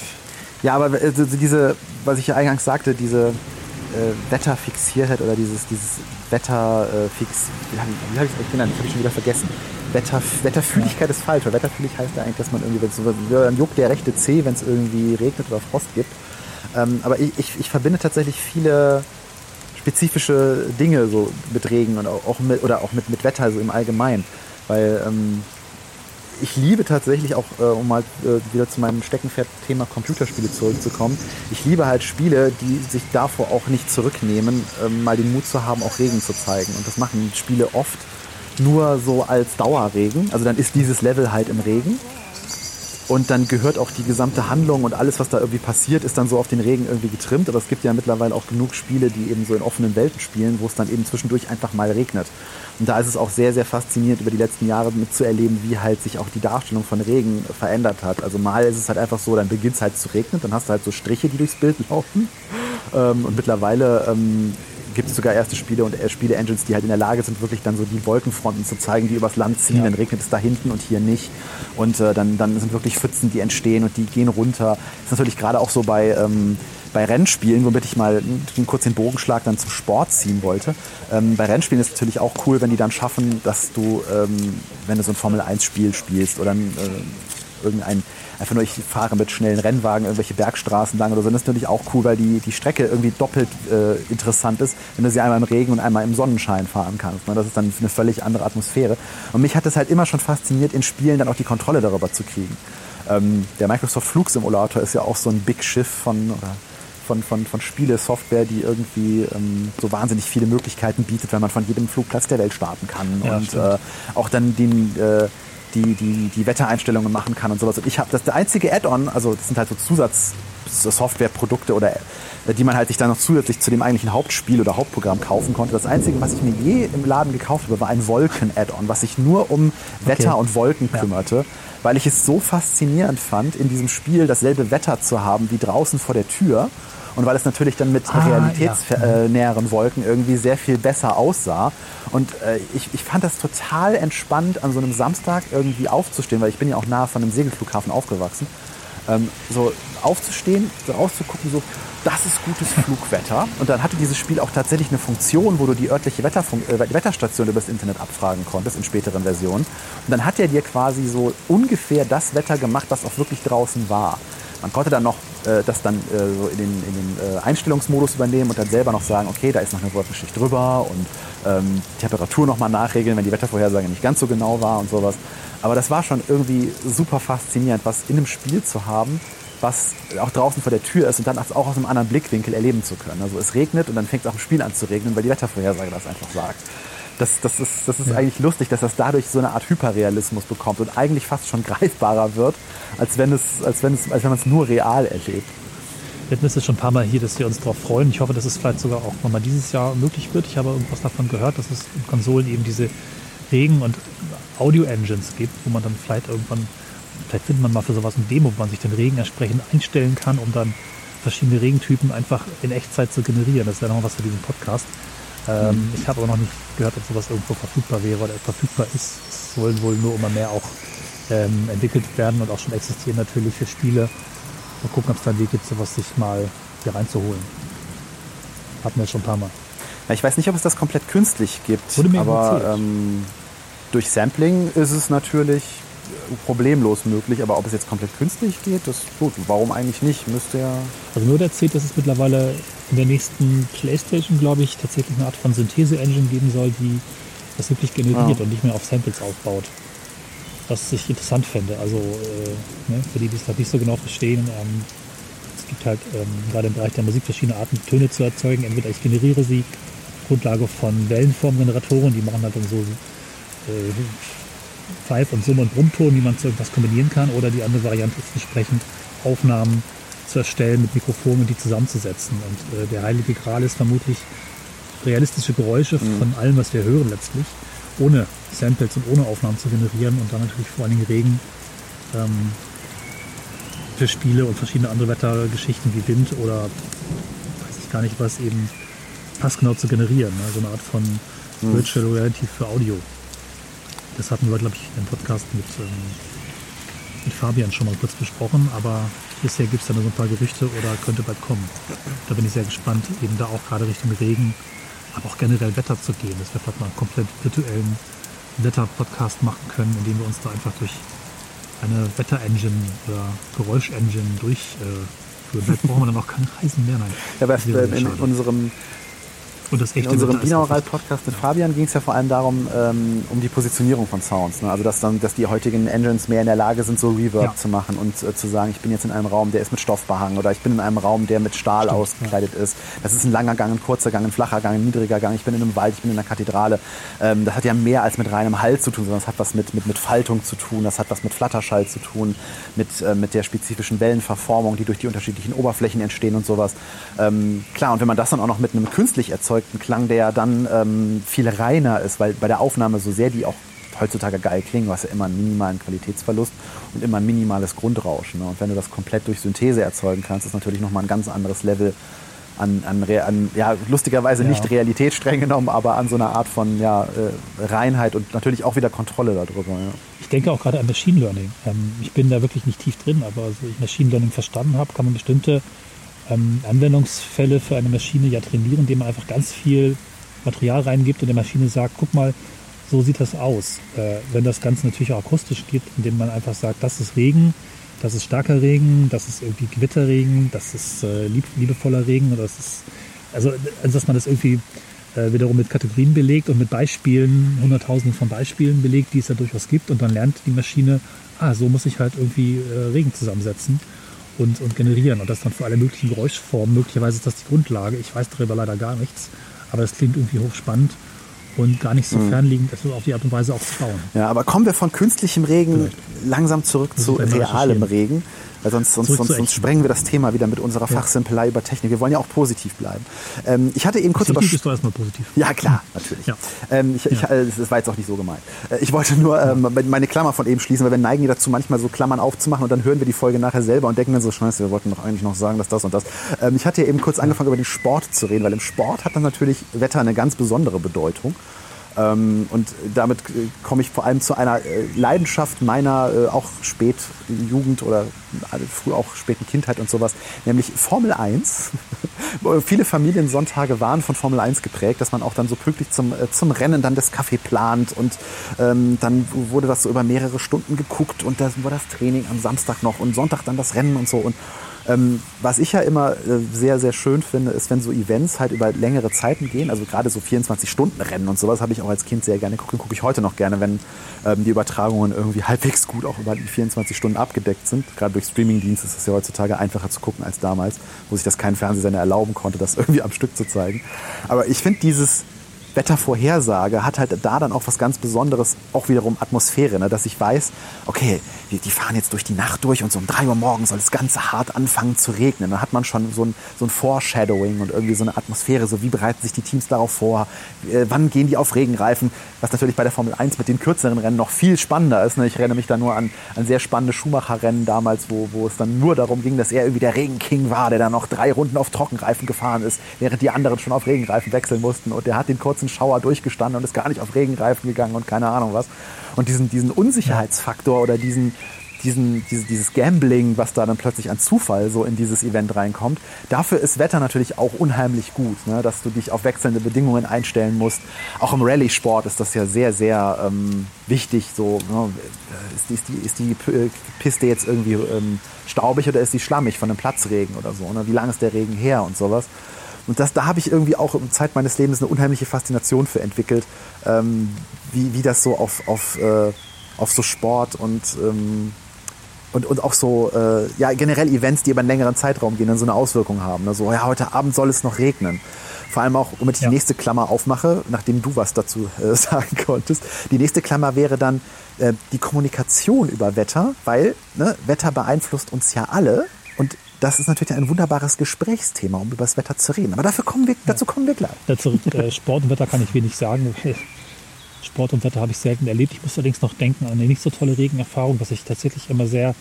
Ja, aber also diese, was ich ja eingangs sagte, diese äh, Wetterfixiertheit oder dieses, dieses Wetterfix, wie habe ich es eigentlich genannt? Das habe ich schon wieder vergessen. Wetter, Wetterfühligkeit ist falsch, weil wetterfühlig heißt ja eigentlich, dass man irgendwie, so, dann juckt der rechte C, wenn es irgendwie regnet oder Frost gibt. Ähm, aber ich, ich, ich verbinde tatsächlich viele spezifische Dinge so mit Regen und auch mit, oder auch mit, mit Wetter so im Allgemeinen. Weil ähm, ich liebe tatsächlich auch, äh, um mal äh, wieder zu meinem Steckenpferd-Thema Computerspiele zurückzukommen, ich liebe halt Spiele, die sich davor auch nicht zurücknehmen, äh, mal den Mut zu haben, auch Regen zu zeigen. Und das machen Spiele oft nur so als Dauerregen. Also dann ist dieses Level halt im Regen und dann gehört auch die gesamte Handlung und alles, was da irgendwie passiert, ist dann so auf den Regen irgendwie getrimmt. Aber es gibt ja mittlerweile auch genug Spiele, die eben so in offenen Welten spielen, wo es dann eben zwischendurch einfach mal regnet. Und da ist es auch sehr, sehr faszinierend, über die letzten Jahre mitzuerleben, wie halt sich auch die Darstellung von Regen verändert hat. Also mal ist es halt einfach so, dann beginnt es halt zu regnen, dann hast du halt so Striche, die durchs Bild laufen. Ähm, und mittlerweile ähm, gibt es sogar erste Spiele und äh, Spiele-Engines, die halt in der Lage sind, wirklich dann so die Wolkenfronten zu zeigen, die übers Land ziehen. Ja. Dann regnet es da hinten und hier nicht. Und äh, dann, dann sind wirklich Pfützen, die entstehen und die gehen runter. Das ist natürlich gerade auch so bei, ähm, bei Rennspielen, womit ich mal kurz den Bogenschlag dann zum Sport ziehen wollte. Ähm, bei Rennspielen ist es natürlich auch cool, wenn die dann schaffen, dass du, ähm, wenn du so ein Formel-1-Spiel spielst oder ein, äh, irgendein einfach nur ich fahre mit schnellen Rennwagen irgendwelche Bergstraßen lang oder so. Das ist natürlich auch cool, weil die, die Strecke irgendwie doppelt äh, interessant ist, wenn du sie einmal im Regen und einmal im Sonnenschein fahren kannst. Ne? Das ist dann eine völlig andere Atmosphäre. Und mich hat es halt immer schon fasziniert, in Spielen dann auch die Kontrolle darüber zu kriegen. Ähm, der Microsoft Flugsimulator ist ja auch so ein Big Schiff von, oder von, von, von Spiele-Software, die irgendwie ähm, so wahnsinnig viele Möglichkeiten bietet, wenn man von jedem Flugplatz der Welt starten kann. Ja, und äh, auch dann den, äh, die, die, die Wettereinstellungen machen kann und sowas. Und ich habe das der einzige Add-on, also das sind halt so Zusatzsoftwareprodukte oder äh, die man halt sich dann noch zusätzlich zu dem eigentlichen Hauptspiel oder Hauptprogramm kaufen konnte. Das einzige, was ich mir je im Laden gekauft habe, war ein Wolken-Add-on, was sich nur um Wetter okay. und Wolken kümmerte, ja. weil ich es so faszinierend fand, in diesem Spiel dasselbe Wetter zu haben wie draußen vor der Tür und weil es natürlich dann mit ah, realitätsnäheren ja. Wolken irgendwie sehr viel besser aussah. Und äh, ich, ich fand das total entspannt, an so einem Samstag irgendwie aufzustehen, weil ich bin ja auch nahe von einem Segelflughafen aufgewachsen. Ähm, so aufzustehen, so rauszugucken, so, das ist gutes <laughs> Flugwetter. Und dann hatte dieses Spiel auch tatsächlich eine Funktion, wo du die örtliche Wetterfun äh, Wetterstation übers Internet abfragen konntest in späteren Versionen. Und dann hat er dir quasi so ungefähr das Wetter gemacht, was auch wirklich draußen war. Man konnte dann noch äh, das dann äh, so in den, in den äh, Einstellungsmodus übernehmen und dann selber noch sagen, okay, da ist noch eine Wolkenschicht drüber und ähm, Temperatur nochmal nachregeln, wenn die Wettervorhersage nicht ganz so genau war und sowas. Aber das war schon irgendwie super faszinierend, was in einem Spiel zu haben, was auch draußen vor der Tür ist und dann auch aus einem anderen Blickwinkel erleben zu können. Also es regnet und dann fängt es auch im Spiel an zu regnen, weil die Wettervorhersage das einfach sagt. Das, das ist, das ist ja. eigentlich lustig, dass das dadurch so eine Art Hyperrealismus bekommt und eigentlich fast schon greifbarer wird, als wenn es, als wenn es, als wenn man es nur real erlebt. Wir hatten es jetzt schon ein paar Mal hier, dass wir uns darauf freuen. Ich hoffe, dass es vielleicht sogar auch nochmal dieses Jahr möglich wird. Ich habe irgendwas davon gehört, dass es in Konsolen eben diese Regen- und Audio-Engines gibt, wo man dann vielleicht irgendwann, vielleicht findet man mal für sowas ein Demo, wo man sich den Regen entsprechend einstellen kann, um dann verschiedene Regentypen einfach in Echtzeit zu generieren. Das wäre nochmal was für diesen Podcast. Ähm. Ich habe aber noch nicht gehört, ob sowas irgendwo verfügbar wäre oder verfügbar ist. Es sollen wohl nur immer mehr auch ähm, entwickelt werden und auch schon existieren natürlich für Spiele. Mal gucken, ob es da einen Weg gibt, sowas sich mal hier reinzuholen. Hatten wir schon ein paar Mal. Ja, ich weiß nicht, ob es das komplett künstlich gibt, aber ähm, durch Sampling ist es natürlich problemlos möglich. Aber ob es jetzt komplett künstlich geht, das gut. Warum eigentlich nicht? Müsste ja. Also nur erzählt, dass es mittlerweile in der nächsten PlayStation, glaube ich, tatsächlich eine Art von Synthese-Engine geben soll, die das wirklich generiert Ah. und nicht mehr auf Samples aufbaut. Was ich interessant fände. Also äh, ne, für die, die es noch nicht so genau verstehen, ähm, es gibt halt ähm, gerade im Bereich der Musik verschiedene Arten, Töne zu erzeugen. Entweder ich generiere sie auf Grundlage von Wellenformgeneratoren, die machen halt dann so äh, Pfeif- und Summ- und Brummton, die man zu irgendwas kombinieren kann. Oder die andere Variante ist entsprechend Aufnahmen zu erstellen mit Mikrofonen und die zusammenzusetzen. Und äh, der heilige Gral ist vermutlich realistische Geräusche von allem, was wir hören letztlich, ohne Samples und ohne Aufnahmen zu generieren und dann natürlich vor allen Dingen Regen ähm, für Spiele und verschiedene andere Wettergeschichten wie Wind oder weiß ich gar nicht was eben passgenau zu generieren. Ne? So eine Art von Virtual Reality für Audio. Das hatten wir, glaube ich, im Podcast mit, ähm, mit Fabian schon mal kurz besprochen, aber bisher gibt es da nur so ein paar Gerüchte oder könnte bald kommen. Da bin ich sehr gespannt, eben da auch gerade Richtung Regen, aber auch generell Wetter zu gehen, dass wir vielleicht mal einen komplett virtuellen Wetter-Podcast machen können, indem wir uns da einfach durch eine Wetter-Engine oder Geräusch-Engine durchführen. Vielleicht brauchen wir dann auch keine Reisen mehr. Nein. Ja, aber in, in unserem Und das In echte unserem Wetter ist Binaural auch- Podcast mit Fabian ging es ja vor allem darum, ähm, um die Positionierung von Sounds. Ne? Also dass dann, dass die heutigen Engines mehr in der Lage sind, so Reverb Ja. zu machen und äh, zu sagen, ich bin jetzt in einem Raum, der ist mit Stoff behangen oder ich bin in einem Raum, der mit Stahl Stimmt, ausgekleidet ist. Das ist ein langer Gang, ein kurzer Gang, ein flacher Gang, ein niedriger Gang. Ich bin in einem Wald, ich bin in einer Kathedrale. Ähm, das hat ja mehr als mit reinem Hall zu tun, sondern es hat was mit, mit, mit Faltung zu tun, das hat was mit Flatterschall zu tun, mit, äh, mit der spezifischen Wellenverformung, die durch die unterschiedlichen Oberflächen entstehen und sowas. Ähm, klar, und wenn man das dann auch noch mit einem künstlich erzeugten Klang, der dann ähm, viel reiner ist, weil bei der Aufnahme so sehr die auch heutzutage geil klingen, du hast ja immer einen minimalen Qualitätsverlust und immer ein minimales Grundrauschen. Ne? Und wenn du das komplett durch Synthese erzeugen kannst, ist natürlich nochmal ein ganz anderes Level an, an, an ja, lustigerweise Ja. nicht Realität streng genommen, aber an so einer Art von ja, äh, Reinheit und natürlich auch wieder Kontrolle darüber. Ja. Ich denke auch gerade an Machine Learning. Ähm, ich bin da wirklich nicht tief drin, aber so ich Machine Learning verstanden habe, kann man bestimmte ähm, Anwendungsfälle für eine Maschine ja trainieren, indem man einfach ganz viel Material reingibt und der Maschine sagt, guck mal, so sieht das aus. Äh, wenn das Ganze natürlich auch akustisch geht, indem man einfach sagt, das ist Regen, das ist starker Regen, das ist irgendwie Gewitterregen, das ist äh, lieb, liebevoller Regen oder das ist, also, also dass man das irgendwie äh, wiederum mit Kategorien belegt und mit Beispielen, hunderttausenden von Beispielen belegt, die es ja durchaus gibt und dann lernt die Maschine, ah, so muss ich halt irgendwie äh, Regen zusammensetzen und, und generieren und das dann für alle möglichen Geräuschformen. Möglicherweise ist das die Grundlage. Ich weiß darüber leider gar nichts, aber es klingt irgendwie hochspannend und gar nicht so fernliegend, das auf die Art und Weise auch zu bauen. Ja, aber kommen wir von künstlichem Regen langsam zurück Muss zu realem. Regen. Weil sonst, sonst, sonst, sonst sprengen wir das Thema wieder mit unserer Fachsimpelei über Technik. Wir wollen ja auch positiv bleiben. Ähm, ich hatte eben kurz über Technik ist doch erstmal positiv. Ja, klar, natürlich. Ja. Ähm, ich, ich, Ja. äh, das war jetzt auch nicht so gemeint. Äh, ich wollte nur ähm, meine Klammer von eben schließen, weil wir neigen ja dazu, manchmal so Klammern aufzumachen und dann hören wir die Folge nachher selber und denken dann so, scheiße, wir wollten doch eigentlich noch sagen, dass das und das. Ähm, ich hatte ja eben kurz angefangen, über den Sport zu reden, weil im Sport hat dann natürlich Wetter eine ganz besondere Bedeutung. Ähm, und damit komme ich vor allem zu einer äh, Leidenschaft meiner äh, auch spät Jugend oder äh, früh auch späten Kindheit und sowas, nämlich Formel 1. <laughs> Viele Familiensonntage waren von Formel 1 geprägt, dass man auch dann so pünktlich zum, zum Rennen dann das Kaffee plant und ähm, dann wurde das so über mehrere Stunden geguckt und dann war das Training am Samstag noch und Sonntag dann das Rennen und so und ähm, was ich ja immer äh, sehr, sehr schön finde, ist, wenn so Events halt über längere Zeiten gehen, also gerade so 24-Stunden-Rennen und sowas habe ich auch als Kind sehr gerne geguckt, gucke ich heute noch gerne, wenn ähm, die Übertragungen irgendwie <laughs> halbwegs gut auch über die 24 Stunden abgedeckt sind. Gerade durch Streamingdienste ist es ja heutzutage einfacher zu gucken als damals, wo sich das kein Fernsehsender erlauben konnte, das <laughs> irgendwie am Stück zu zeigen. Aber ich finde dieses Wettervorhersage hat halt da dann auch was ganz Besonderes, auch wiederum Atmosphäre, ne? dass ich weiß, okay, die, die fahren jetzt durch die Nacht durch und so um drei Uhr morgens soll es ganz hart anfangen zu regnen. Dann hat man schon so ein, so ein Foreshadowing und irgendwie so eine Atmosphäre, so wie bereiten sich die Teams darauf vor, äh, wann gehen die auf Regenreifen, was natürlich bei der Formel 1 mit den kürzeren Rennen noch viel spannender ist. Ne? Ich erinnere mich da nur an, an sehr spannende Schumacher-Rennen damals, wo, wo es dann nur darum ging, dass er irgendwie der Regenking war, der dann noch drei Runden auf Trockenreifen gefahren ist, während die anderen schon auf Regenreifen wechseln mussten und der hat den kurzen Schauer durchgestanden und ist gar nicht auf Regenreifen gegangen und keine Ahnung was. Und diesen, diesen Unsicherheitsfaktor oder diesen, diesen, diese, dieses Gambling, was da dann plötzlich an Zufall so in dieses Event reinkommt. Dafür ist Wetter natürlich auch unheimlich gut, ne? dass du dich auf wechselnde Bedingungen einstellen musst. Auch im Rallye-Sport ist das ja sehr, sehr ähm, wichtig. So, ne? ist, die, ist, die, ist die Piste jetzt irgendwie ähm, staubig oder ist die schlammig von einem Platzregen oder so? Ne? Wie lange ist der Regen her und sowas? Und das, da habe ich irgendwie auch in Zeit meines Lebens eine unheimliche Faszination für entwickelt, ähm, wie, wie das so auf, auf, äh, auf so Sport und, ähm, und, und auch so, äh, ja, generell Events, die über einen längeren Zeitraum gehen, dann so eine Auswirkung haben. Ne? So, ja, heute Abend soll es noch regnen. Vor allem auch, damit ich ja. die nächste Klammer aufmache, nachdem du was dazu äh, <laughs> sagen konntest. Die nächste Klammer wäre dann äh, die Kommunikation über Wetter, weil ne, Wetter beeinflusst uns ja alle. Und das ist natürlich ein wunderbares Gesprächsthema, um über das Wetter zu reden. Aber dafür kommen wir, dazu kommen wir gleich. Dazu, <laughs> äh, Sport und Wetter kann ich wenig sagen. Sport und Wetter habe ich selten erlebt. Ich muss allerdings noch denken an eine nicht so tolle Regenerfahrung, was ich tatsächlich immer sehr,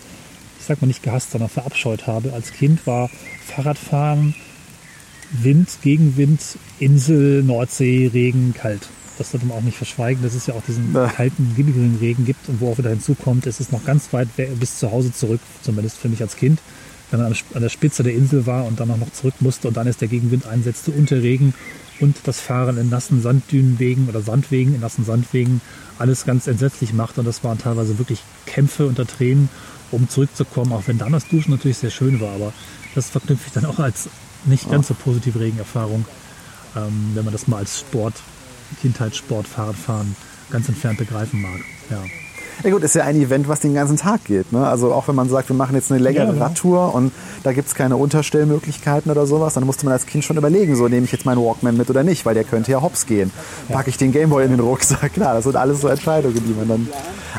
ich sag mal nicht gehasst, sondern verabscheut habe. Als Kind war Fahrradfahren, Wind, Gegenwind, Insel, Nordsee, Regen, kalt. Das sollte man auch nicht verschweigen, dass es ja auch diesen ja. kalten, gibbigen Regen gibt und wo auch wieder hinzukommt, es ist noch ganz weit bis zu Hause zurück, zumindest für mich als Kind wenn man an der Spitze der Insel war und dann auch noch zurück musste und dann ist der Gegenwind einsetzte und der Regen und das Fahren in nassen Sanddünenwegen oder Sandwegen, in nassen Sandwegen, alles ganz entsetzlich macht. Und das waren teilweise wirklich Kämpfe unter Tränen, um zurückzukommen, auch wenn dann das Duschen natürlich sehr schön war. Aber das verknüpfe ich dann auch als nicht ganz so positive Regenerfahrung, ähm, wenn man das mal als Sport, Kindheitssport, Fahrradfahren ganz entfernt begreifen mag. Ja. Ja gut, ist ja ein Event, was den ganzen Tag geht. Ne? Also auch wenn man sagt, wir machen jetzt eine längere ja, ja. Radtour und da gibt es keine Unterstellmöglichkeiten oder sowas, dann musste man als Kind schon überlegen, so nehme ich jetzt meinen Walkman mit oder nicht, weil der könnte ja hops gehen. Packe ich den Gameboy in den Rucksack? <laughs> Klar, das sind alles so Entscheidungen, die man dann...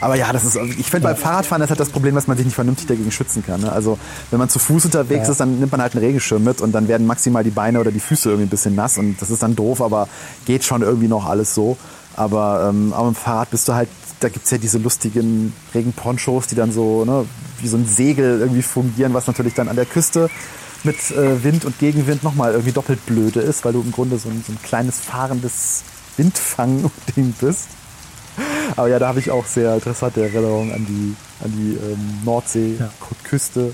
Aber ja, das ist, ich finde beim Fahrradfahren ist halt das Problem, dass man sich nicht vernünftig dagegen schützen kann. Ne? Also wenn man zu Fuß unterwegs ist, dann nimmt man halt einen Regenschirm mit und dann werden maximal die Beine oder die Füße irgendwie ein bisschen nass und das ist dann doof, aber geht schon irgendwie noch alles so. Aber ähm, am Fahrrad bist du halt da gibt es ja diese lustigen Regenponchos, die dann so ne, wie so ein Segel irgendwie fungieren, was natürlich dann an der Küste mit äh, Wind und Gegenwind nochmal irgendwie doppelt blöde ist, weil du im Grunde so ein, so ein kleines fahrendes Windfang-Ding bist. Aber ja, da habe ich auch sehr interessante Erinnerungen an die, an die ähm, Nordsee-Küste, ja.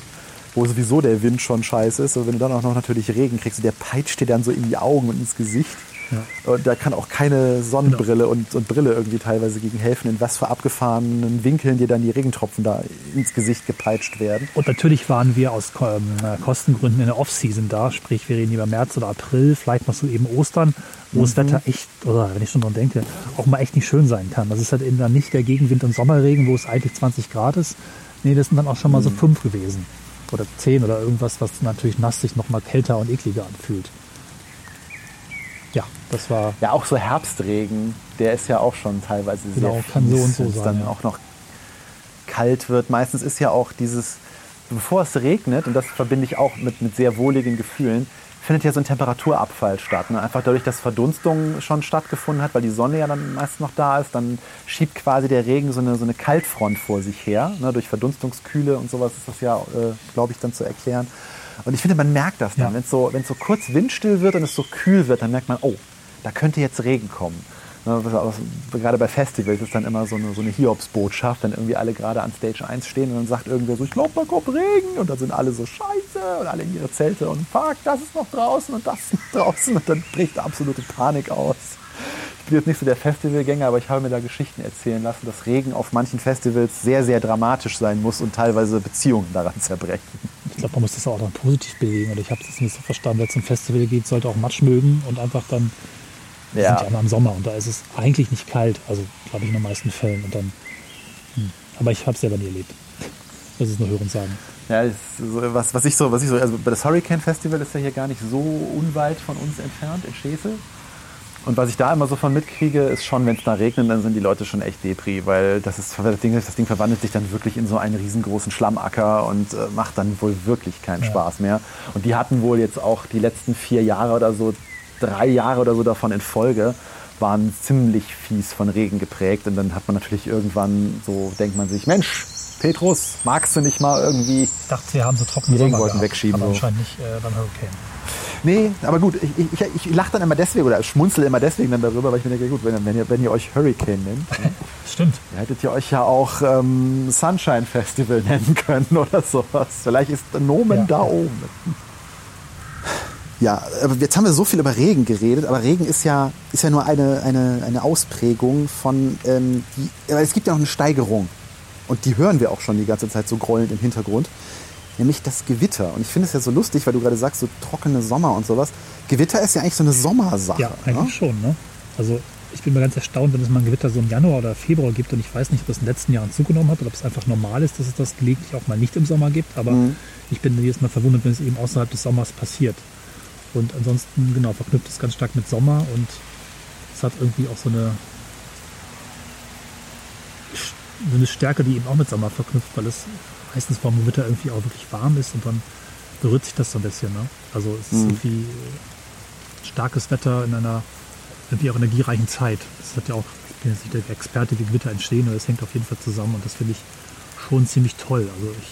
wo sowieso der Wind schon scheiße ist. Und wenn du dann auch noch natürlich Regen kriegst, der peitscht dir dann so in die Augen und ins Gesicht. Ja. Und da kann auch keine Sonnenbrille genau. und, und, Brille irgendwie teilweise gegen helfen, in was für abgefahrenen Winkeln dir dann die Regentropfen da ins Gesicht gepeitscht werden. Und natürlich waren wir aus ähm, Kostengründen in der Off-Season da, sprich wir reden über März oder April, vielleicht noch so eben Ostern, wo mhm. das Wetter echt, oder wenn ich schon dran denke, auch mal echt nicht schön sein kann. Das ist halt eben dann nicht der Gegenwind und Sommerregen, wo es eigentlich 20 Grad ist. Nee, das sind dann auch schon mal mhm. so fünf gewesen. Oder zehn oder irgendwas, was natürlich nass sich noch mal kälter und ekliger anfühlt. Ja, das war. Ja, auch so Herbstregen, der ist ja auch schon teilweise genau, sehr kann so und so sein. dann ja. auch noch kalt wird. Meistens ist ja auch dieses, bevor es regnet, und das verbinde ich auch mit, mit sehr wohligen Gefühlen, findet ja so ein Temperaturabfall statt. Ne? Einfach dadurch, dass Verdunstung schon stattgefunden hat, weil die Sonne ja dann meist noch da ist, dann schiebt quasi der Regen so eine, so eine Kaltfront vor sich her. Ne? Durch Verdunstungskühle und sowas ist das ja, äh, glaube ich, dann zu erklären. Und ich finde, man merkt das dann. Ja. Wenn es so, so kurz windstill wird und es so kühl wird, dann merkt man, oh, da könnte jetzt Regen kommen. Ne, gerade bei Festivals ist dann immer so eine, so eine Hiobsbotschaft, wenn irgendwie alle gerade an Stage 1 stehen und dann sagt irgendwer so, ich glaube, da kommt Regen und dann sind alle so scheiße und alle in ihre Zelte und fuck, das ist noch draußen und das ist noch draußen und dann bricht absolute Panik aus. Ich bin jetzt nicht so der Festivalgänger, aber ich habe mir da Geschichten erzählen lassen, dass Regen auf manchen Festivals sehr, sehr dramatisch sein muss und teilweise Beziehungen daran zerbrechen. Ich glaube, man muss das auch dann positiv belegen. Und ich habe es nicht so verstanden, wer zum Festival geht, sollte auch Matsch mögen und einfach dann ja. sind ja immer im Sommer und da ist es eigentlich nicht kalt, also glaube ich in den meisten Fällen. Und dann, hm. Aber ich habe es selber nie erlebt. <laughs> Das ist nur hören sagen. Ja, so, was, was ich so, was ich so, also das Hurricane Festival ist ja hier gar nicht so unweit von uns entfernt in Schesel. Und was ich da immer so von mitkriege, ist schon, wenn es da regnet, dann sind die Leute schon echt Depri, weil das, ist, das, Ding, das Ding verwandelt sich dann wirklich in so einen riesengroßen Schlammacker und äh, macht dann wohl wirklich keinen ja. Spaß mehr. Und die hatten wohl jetzt auch die letzten vier Jahre oder so, drei Jahre oder so davon in Folge, waren ziemlich fies von Regen geprägt. Und dann hat man natürlich irgendwann so, denkt man sich, Mensch, Petrus, magst du nicht mal irgendwie ich dachte, wir haben so trockene Regenwolken wegschieben? Aber so. anscheinend nicht äh, beim Hurricane. Nee, aber gut, ich, ich, ich lache dann immer deswegen oder schmunzel immer deswegen dann darüber, weil ich mir denke, gut, wenn, wenn, ihr, wenn ihr euch Hurricane nennt, ne, Stimmt. hättet ihr euch ja auch ähm, Sunshine Festival <laughs> nennen können oder sowas. Vielleicht ist der Nomen Ja. da oben. Ja, aber jetzt haben wir so viel über Regen geredet, aber Regen ist ja, ist ja nur eine, eine, eine Ausprägung von, ähm, die, es gibt ja noch eine Steigerung. Und die hören wir auch schon die ganze Zeit so grollend im Hintergrund. Nämlich das Gewitter. Und ich finde es ja so lustig, weil du gerade sagst, so trockene Sommer und sowas. Gewitter ist ja eigentlich so eine Sommersache. Ja, eigentlich ne? schon. Ne? Also ich bin mal ganz erstaunt, wenn es mal ein Gewitter so im Januar oder Februar gibt und ich weiß nicht, ob es in den letzten Jahren zugenommen hat oder ob es einfach normal ist, dass es das gelegentlich auch mal nicht im Sommer gibt. Aber Mhm. ich bin jedes Mal verwundert, wenn es eben außerhalb des Sommers passiert. Und ansonsten, genau, verknüpft es ganz stark mit Sommer und es hat irgendwie auch so eine, so eine Stärke, die eben auch mit Sommer verknüpft, weil es meistens vom Gewitter irgendwie auch wirklich warm ist und dann berührt sich das so ein bisschen. Ne? Also es ist Mhm. irgendwie äh, starkes Wetter in einer irgendwie auch energiereichen Zeit. Das hat ja auch, ich bin jetzt nicht der Experte, wie Gewitter entstehen, aber es hängt auf jeden Fall zusammen und das finde ich schon ziemlich toll. Also ich,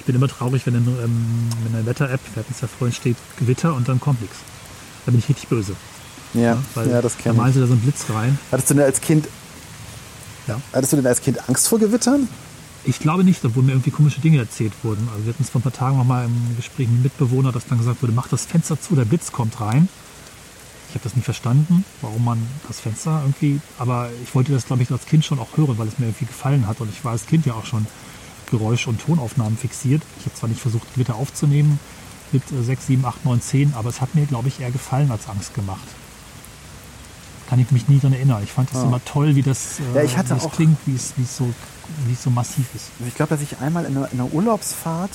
ich bin immer traurig, wenn in, ähm, in der Wetter-App, wir hatten es ja vorhin, steht Gewitter und dann kommt nichts. Da bin ich richtig böse. Ja, Weil ja, das da kenne ich. sie da so einen Blitz rein. Hattest du denn als Kind, Ja. hattest du denn als Kind Angst vor Gewittern? Ich glaube nicht, obwohl mir irgendwie komische Dinge erzählt wurden. Also wir hatten es vor ein paar Tagen noch mal im Gespräch mit einem Mitbewohner, dass dann gesagt wurde, mach das Fenster zu, der Blitz kommt rein. Ich habe das nicht verstanden, warum man das Fenster irgendwie, aber ich wollte das, glaube ich, als Kind schon auch hören, weil es mir irgendwie gefallen hat. Und ich war als Kind ja auch schon Geräusch- und Tonaufnahmen fixiert. Ich habe zwar nicht versucht, Gewitter aufzunehmen mit äh, 6, 7, 8, 9, 10, aber es hat mir, glaube ich, eher gefallen als Angst gemacht. Kann ich mich nie daran erinnern. Ich fand es Ja. immer toll, wie das, äh, Ja, wie auch- klingt, wie es, wie es, so, wie es so massiv ist. Ich glaube, dass ich einmal in einer, in einer Urlaubsfahrt,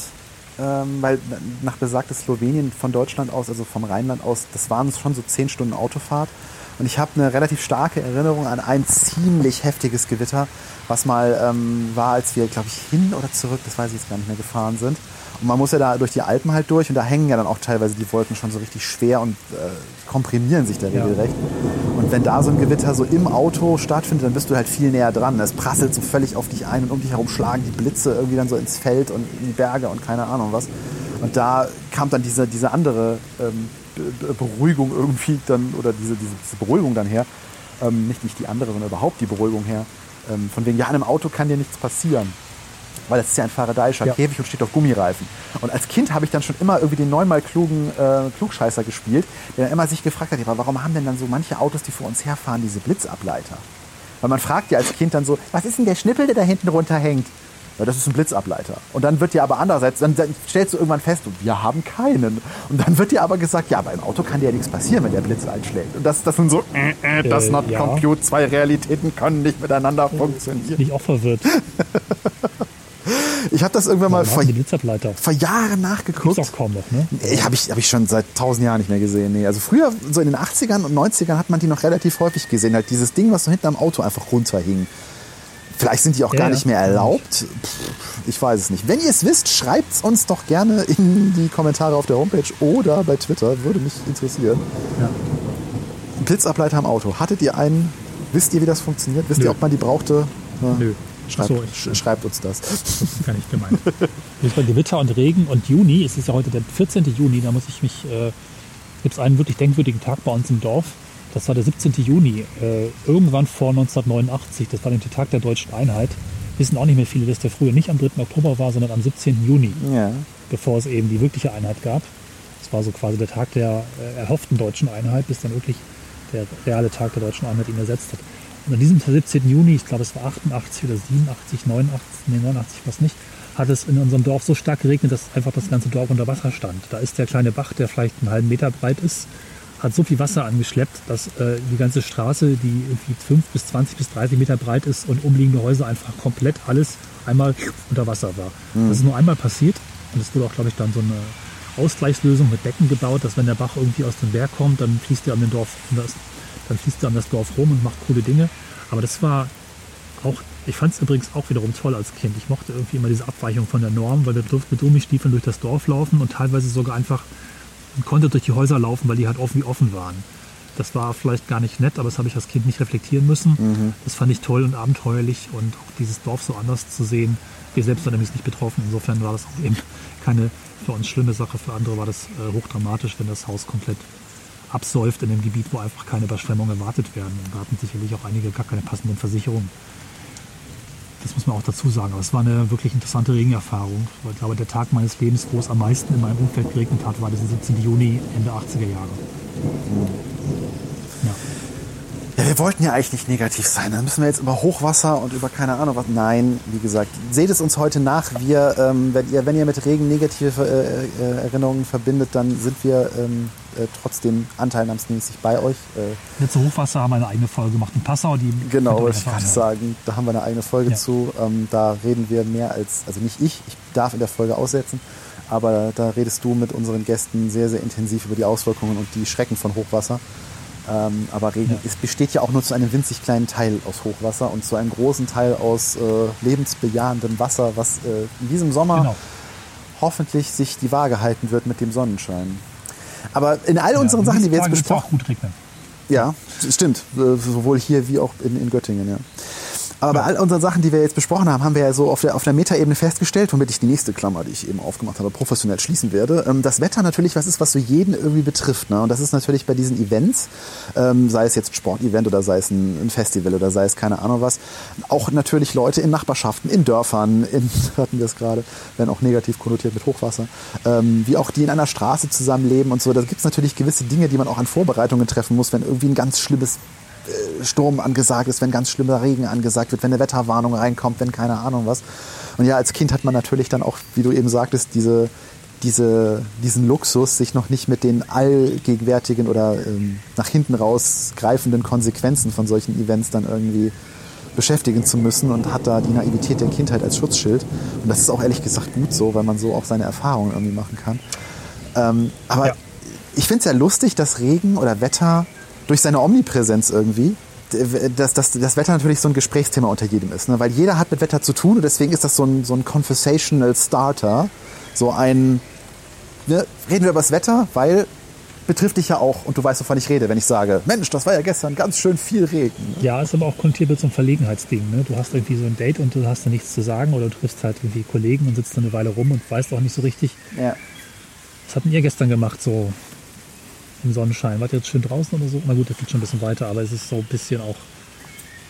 ähm, weil nach besagtes Slowenien von Deutschland aus, also vom Rheinland aus, das waren schon so zehn Stunden Autofahrt. Und ich habe eine relativ starke Erinnerung an ein ziemlich heftiges Gewitter, was mal ähm, war, als wir, glaube ich, hin oder zurück, das weiß ich jetzt gar nicht mehr, gefahren sind. Und man muss ja da durch die Alpen halt durch und da hängen ja dann auch teilweise die Wolken schon so richtig schwer und äh, komprimieren sich da Ja. regelrecht. Und wenn da so ein Gewitter so im Auto stattfindet, dann bist du halt viel näher dran. Es prasselt so völlig auf dich ein und um dich herum schlagen die Blitze irgendwie dann so ins Feld und in die Berge und keine Ahnung was. Und da kam dann diese, diese andere ähm, Be- Be- Beruhigung irgendwie dann, oder diese, diese, diese Beruhigung dann her. Ähm, nicht, nicht die andere, sondern überhaupt die Beruhigung her. Ähm, von wegen, ja, in einem Auto kann dir nichts passieren. Weil das ist ja ein faradayischer Ja. Käfig und steht auf Gummireifen. Und als Kind habe ich dann schon immer irgendwie den neunmal klugen äh, Klugscheißer gespielt, der dann immer sich gefragt hat, warum haben denn dann so manche Autos, die vor uns herfahren, diese Blitzableiter? Weil man fragt ja als Kind dann so, was ist denn der Schnippel, der da hinten runterhängt? Ja, das ist ein Blitzableiter. Und dann wird dir aber andererseits, dann, dann stellst du irgendwann fest, wir haben keinen. Und dann wird dir aber gesagt, ja, aber im Auto kann dir ja nichts passieren, wenn der Blitz einschlägt. Und das, das sind so, äh, äh, das Äh, not ja. compute, zwei Realitäten können nicht miteinander funktionieren. Bin ich auch verwirrt. <laughs> Ich habe das irgendwann mal vor, vor Jahren Gibt's nachgeguckt. auch kaum noch, ne? Ich habe ich, hab ich schon seit tausend Jahren nicht mehr gesehen. Nee. Also früher, so in den 80ern und 90ern, hat man die noch relativ häufig gesehen. Halt dieses Ding, was so hinten am Auto einfach runterhing. Vielleicht sind die auch Ja, gar nicht mehr erlaubt. Ich weiß es nicht. Wenn ihr es wisst, schreibt es uns doch gerne in die Kommentare auf der Homepage oder bei Twitter. Würde mich interessieren. Ja. Blitzableiter am Auto. Hattet ihr einen? Wisst ihr, wie das funktioniert? Wisst Nö. ihr, ob man die brauchte? Ja. Nö. Schreibt, so, ich- sch- schreibt uns das. Das ist gar nicht gemeint. Jetzt bei Gewitter und Regen und Juni, es ist ja heute der 14. Juni, da muss ich mich, äh, gibt es einen wirklich denkwürdigen Tag bei uns im Dorf. Das war der 17. Juni, äh, irgendwann vor 1989. Das war der Tag der deutschen Einheit. Wissen auch nicht mehr viele, dass der früher nicht am 3. Oktober war, sondern am 17. Juni, Ja. bevor es eben die wirkliche Einheit gab. Das war so quasi der Tag der äh, erhofften deutschen Einheit, bis dann wirklich der reale Tag der deutschen Einheit ihn ersetzt hat. Und an diesem 17. Juni, ich glaube es war 88 oder 87, 89, nee 89 was nicht, hat es in unserem Dorf so stark geregnet, dass einfach das ganze Dorf unter Wasser stand. Da ist der kleine Bach, der vielleicht einen halben Meter breit ist, hat so viel Wasser angeschleppt, dass äh, die ganze Straße, die irgendwie 5 bis 20 bis 30 Meter breit ist und umliegende Häuser einfach komplett alles einmal unter Wasser war. Das ist nur einmal passiert und es wurde auch, glaube ich, dann so eine Ausgleichslösung mit Becken gebaut, dass wenn der Bach irgendwie aus dem Berg kommt, dann fließt er an den Dorf, dann fließt er an das Dorf rum und macht coole Dinge. Aber das war auch, ich fand es übrigens auch wiederum toll als Kind. Ich mochte irgendwie immer diese Abweichung von der Norm, weil wir durften mit Gummistiefeln durch das Dorf laufen und teilweise sogar einfach man konnte durch die Häuser laufen, weil die halt offen wie offen waren. das war vielleicht gar nicht nett, aber das habe ich als Kind nicht reflektieren müssen. Mhm. Das fand ich toll und abenteuerlich und auch dieses Dorf so anders zu sehen. Wir selbst waren nämlich nicht betroffen. Insofern war das auch eben keine für uns schlimme Sache. Für andere war das äh, hochdramatisch, wenn das Haus komplett absäuft in einem Gebiet, wo einfach keine Überschwemmungen erwartet werden. Und da hatten sicherlich auch einige gar keine passenden Versicherungen. Das muss man auch dazu sagen. Aber es war eine wirklich interessante Regenerfahrung. Ich glaube, der Tag meines Lebens, wo es am meisten in meinem Umfeld geregnet hat, war der 17. Juni, Ende 80er Jahre. Ja. Ja, wir wollten ja eigentlich nicht negativ sein. Dann müssen wir jetzt über Hochwasser und über keine Ahnung was. Nein, wie gesagt, seht es uns heute nach. Wir, ähm, wenn, ihr, wenn ihr mit Regen negative äh, äh, Erinnerungen verbindet, dann sind wir ähm, äh, trotzdem anteilnahmsmäßig bei euch. Äh, Letzte Hochwasser haben wir eine eigene Folge gemacht in Passau. Die Genau, wollte ich gerade sagen. Da haben wir eine eigene Folge Ja. zu. Ähm, da reden wir mehr als, also nicht ich, ich darf in der Folge aussetzen, aber da redest du mit unseren Gästen sehr, sehr intensiv über die Auswirkungen und die Schrecken von Hochwasser. Ähm, aber Regen Ja. es besteht ja auch nur zu einem winzig kleinen Teil aus Hochwasser und zu einem großen Teil aus äh, lebensbejahendem Wasser, was äh, in diesem Sommer Genau. hoffentlich sich die Waage halten wird mit dem Sonnenschein. Aber in all unseren Ja, Sachen, die wir jetzt besprochen regnen. ja, stimmt. Sowohl hier wie auch in, in Göttingen, ja. Aber bei all unseren Sachen, die wir jetzt besprochen haben, haben wir ja so auf der, auf der Metaebene festgestellt, womit ich die nächste Klammer, die ich eben aufgemacht habe, professionell schließen werde. Ähm, das Wetter natürlich was ist, was so jeden irgendwie betrifft. Ne? Und das ist natürlich bei diesen Events, ähm, sei es jetzt ein Sportevent oder sei es ein, ein Festival oder sei es keine Ahnung was, auch natürlich Leute in Nachbarschaften, in Dörfern, in, <laughs> hatten wir es gerade, wenn auch negativ konnotiert mit Hochwasser, ähm, wie auch die in einer Straße zusammenleben und so. Da gibt es natürlich gewisse Dinge, die man auch an Vorbereitungen treffen muss, wenn irgendwie ein ganz schlimmes Sturm angesagt ist, wenn ganz schlimmer Regen angesagt wird, wenn eine Wetterwarnung reinkommt, wenn keine Ahnung was. Und ja, als Kind hat man natürlich dann auch, wie du eben sagtest, diese, diese, diesen Luxus, sich noch nicht mit den allgegenwärtigen oder ähm, nach hinten raus greifenden Konsequenzen von solchen Events dann irgendwie beschäftigen zu müssen und hat da die Naivität der Kindheit als Schutzschild. Und das ist auch ehrlich gesagt gut so, weil man so auch seine Erfahrungen irgendwie machen kann. Ähm, aber Ja. ich finde es ja lustig, dass Regen oder Wetter durch seine Omnipräsenz irgendwie, dass, dass das Wetter natürlich so ein Gesprächsthema unter jedem ist. Ne? Weil jeder hat mit Wetter zu tun und deswegen ist das so ein, so ein Conversational Starter. So ein, ne, reden wir über das Wetter, weil betrifft dich ja auch und du weißt, wovon ich rede, wenn ich sage, Mensch, das war ja gestern ganz schön viel Regen. Ja, ist aber auch so einem Verlegenheitsding. Ne? Du hast irgendwie so ein Date und du hast da nichts zu sagen oder du triffst halt irgendwie Kollegen und sitzt da eine Weile rum und weißt auch nicht so richtig, Ja. was hatten ihr gestern gemacht, so im Sonnenschein? Wart ihr jetzt schön draußen oder so? Na gut, das geht schon ein bisschen weiter, aber es ist so ein bisschen auch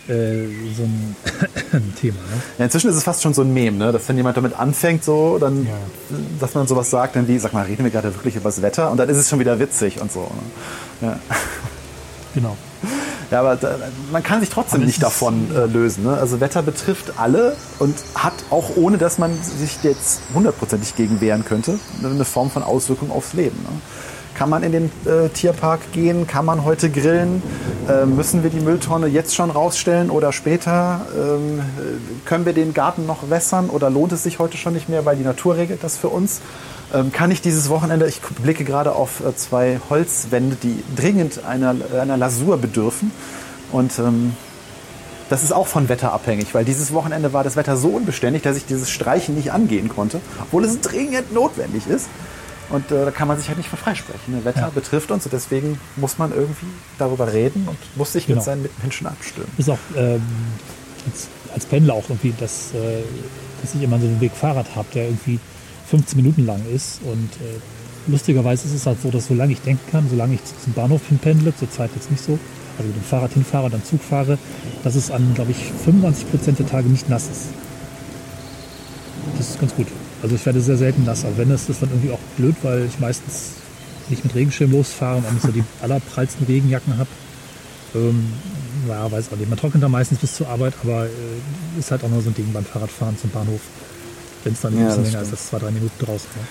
äh, so ein, <coughs> Thema. Ne? Ja, inzwischen ist es fast schon so ein Mem, ne? dass wenn jemand damit anfängt, so, dann, Ja. dass man sowas sagt, dann wie, sag mal, reden wir gerade wirklich über das Wetter? Und dann ist es schon wieder witzig und so. Ne? Ja. Genau. Ja, aber da, man kann sich trotzdem nicht davon äh, lösen. Ne? Also Wetter betrifft alle und hat auch ohne, dass man sich jetzt hundertprozentig gegen wehren könnte, eine Form von Auswirkung aufs Leben. Ne? Kann man in den äh, Tierpark gehen? Kann man heute grillen? Äh, müssen wir die Mülltonne jetzt schon rausstellen oder später? Ähm, äh, können wir den Garten noch wässern oder lohnt es sich heute schon nicht mehr, weil die Natur regelt das für uns? Ähm, kann ich dieses Wochenende, ich blicke gerade auf äh, zwei Holzwände, die dringend einer, einer Lasur bedürfen. Und ähm, das ist auch von Wetter abhängig, weil dieses Wochenende war das Wetter so unbeständig, dass ich dieses Streichen nicht angehen konnte, obwohl es dringend notwendig ist. Und äh, da kann man sich halt nicht von freisprechen. Ne? Wetter Ja. betrifft uns und deswegen muss man irgendwie darüber reden und muss sich Genau. mit seinen Mitmenschen abstimmen. Ist auch ähm, als, als Pendler auch irgendwie, dass, äh, dass ich immer so einen Weg Fahrrad habe, der irgendwie 15 Minuten lang ist. Und äh, lustigerweise ist es halt so, dass solange ich denken kann, solange ich zum Bahnhof hinpendle, zurzeit jetzt nicht so, also mit dem Fahrrad hinfahre, dann Zug fahre, dass es an, glaube ich, 95 Prozent der Tage nicht nass ist. Das ist ganz gut. Also ich werde sehr selten nass, aber wenn das ist dann irgendwie auch blöd, weil ich meistens nicht mit Regenschirm losfahre und auch nicht so die <laughs> allerprallsten Regenjacken habe. Ähm, ja, weiß auch nicht. Man trocknet da meistens bis zur Arbeit, aber äh, ist halt auch noch so ein Ding beim Fahrradfahren zum Bahnhof. Wenn es dann ein Ja, bisschen das länger ist als zwei, drei Minuten draußen. Ne?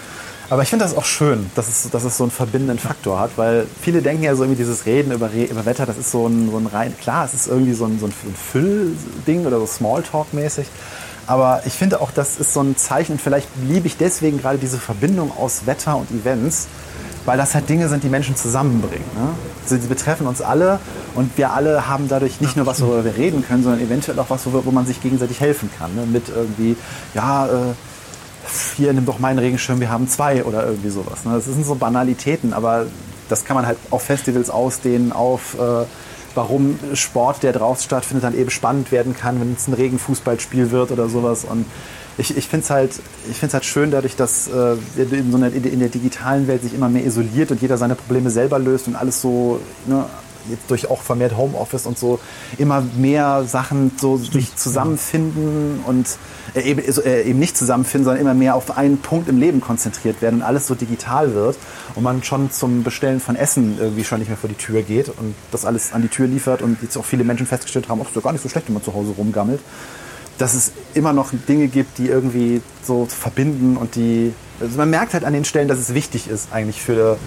Aber ich finde das auch schön, dass es, dass es so einen verbindenden Faktor hat, weil viele denken ja so irgendwie dieses Reden über, Re über Wetter, das ist so ein, so ein rein, klar, es ist irgendwie so ein, so ein Füllding oder so Smalltalk-mäßig. Aber ich finde auch, das ist so ein Zeichen, und vielleicht liebe ich deswegen gerade diese Verbindung aus Wetter und Events, weil das halt Dinge sind, die Menschen zusammenbringen. Ne? Die betreffen uns alle und wir alle haben dadurch nicht nur was, worüber wir reden können, sondern eventuell auch was, wo man sich gegenseitig helfen kann. Ne? Mit irgendwie, ja, äh, hier nimm doch meinen Regenschirm, wir haben zwei oder irgendwie sowas. Ne? Das sind so Banalitäten, aber das kann man halt auf Festivals ausdehnen, auf äh, warum Sport, der draußen stattfindet, dann eben spannend werden kann, wenn es ein Regenfußballspiel wird oder sowas. Und ich, ich finde es halt, halt schön, dadurch, dass äh, in, so einer, in der digitalen Welt sich immer mehr isoliert und jeder seine Probleme selber löst und alles so ne, jetzt durch auch vermehrt Homeoffice und so immer mehr Sachen so sich zusammenfinden und äh, eben, äh, eben nicht zusammenfinden, sondern immer mehr auf einen Punkt im Leben konzentriert werden und alles so digital wird und man schon zum Bestellen von Essen irgendwie schon nicht mehr vor die Tür geht und das alles an die Tür liefert und jetzt auch viele Menschen festgestellt haben, ach, ist doch gar nicht so schlecht, wenn man zu Hause rumgammelt. Dass es immer noch Dinge gibt, die irgendwie so verbinden und die. Also man merkt halt an den Stellen, dass es wichtig ist, eigentlich für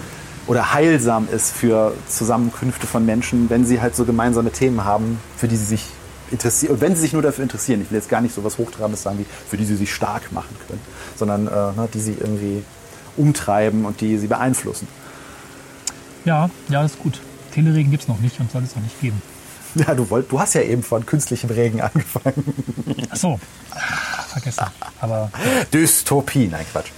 oder heilsam ist für Zusammenkünfte von Menschen, wenn sie halt so gemeinsame Themen haben, für die sie sich interessieren. Und wenn sie sich nur dafür interessieren, ich will jetzt gar nicht so was Hochtrabendes sagen wie, für die sie sich stark machen können, sondern äh, ne, die sie irgendwie umtreiben und die sie beeinflussen. Ja, ja, das ist gut. Teleregen gibt es noch nicht und soll es auch nicht geben. Ja, du, wollt, du hast ja eben von künstlichem Regen angefangen. Ach so, vergessen. Aber Dystopie, nein, Quatsch.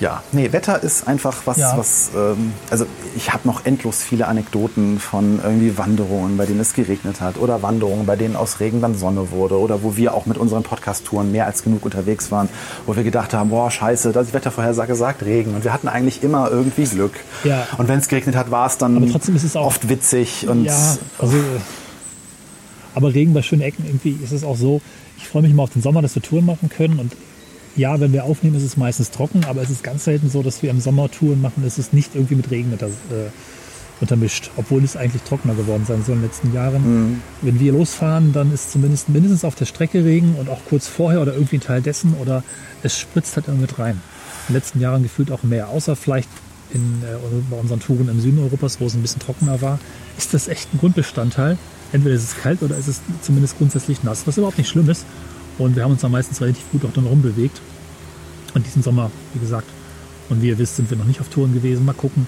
Ja, nee, Wetter ist einfach was, ja. was ähm, also ich habe noch endlos viele Anekdoten von irgendwie Wanderungen, bei denen es geregnet hat oder Wanderungen, bei denen aus Regen dann Sonne wurde oder wo wir auch mit unseren Podcast-Touren mehr als genug unterwegs waren, wo wir gedacht haben, boah, scheiße, das Wettervorhersage sagt Regen und wir hatten eigentlich immer irgendwie Glück. Ja. Und wenn es geregnet hat, war es dann aber trotzdem ist es auch, oft witzig und ja, also aber Regen bei schönen Ecken irgendwie ist es auch so, ich freue mich mal auf den Sommer, dass wir Touren machen können und ja, wenn wir aufnehmen, ist es meistens trocken, aber es ist ganz selten so, dass wir im Sommer Touren machen, ist es nicht irgendwie mit Regen unter, äh, untermischt, obwohl es eigentlich trockener geworden sein soll in den letzten Jahren. Mhm. Wenn wir losfahren, dann ist zumindest mindestens auf der Strecke Regen und auch kurz vorher oder irgendwie ein Teil dessen oder es spritzt halt irgendwie mit rein. In den letzten Jahren gefühlt auch mehr, außer vielleicht in, äh, bei unseren Touren im Süden Europas, wo es ein bisschen trockener war, ist das echt ein Grundbestandteil. Entweder ist es kalt oder ist es zumindest grundsätzlich nass, was überhaupt nicht schlimm ist. Und wir haben uns dann meistens relativ gut auch dann rumbewegt. Und diesen Sommer, wie gesagt, und wie ihr wisst, sind wir noch nicht auf Touren gewesen. Mal gucken,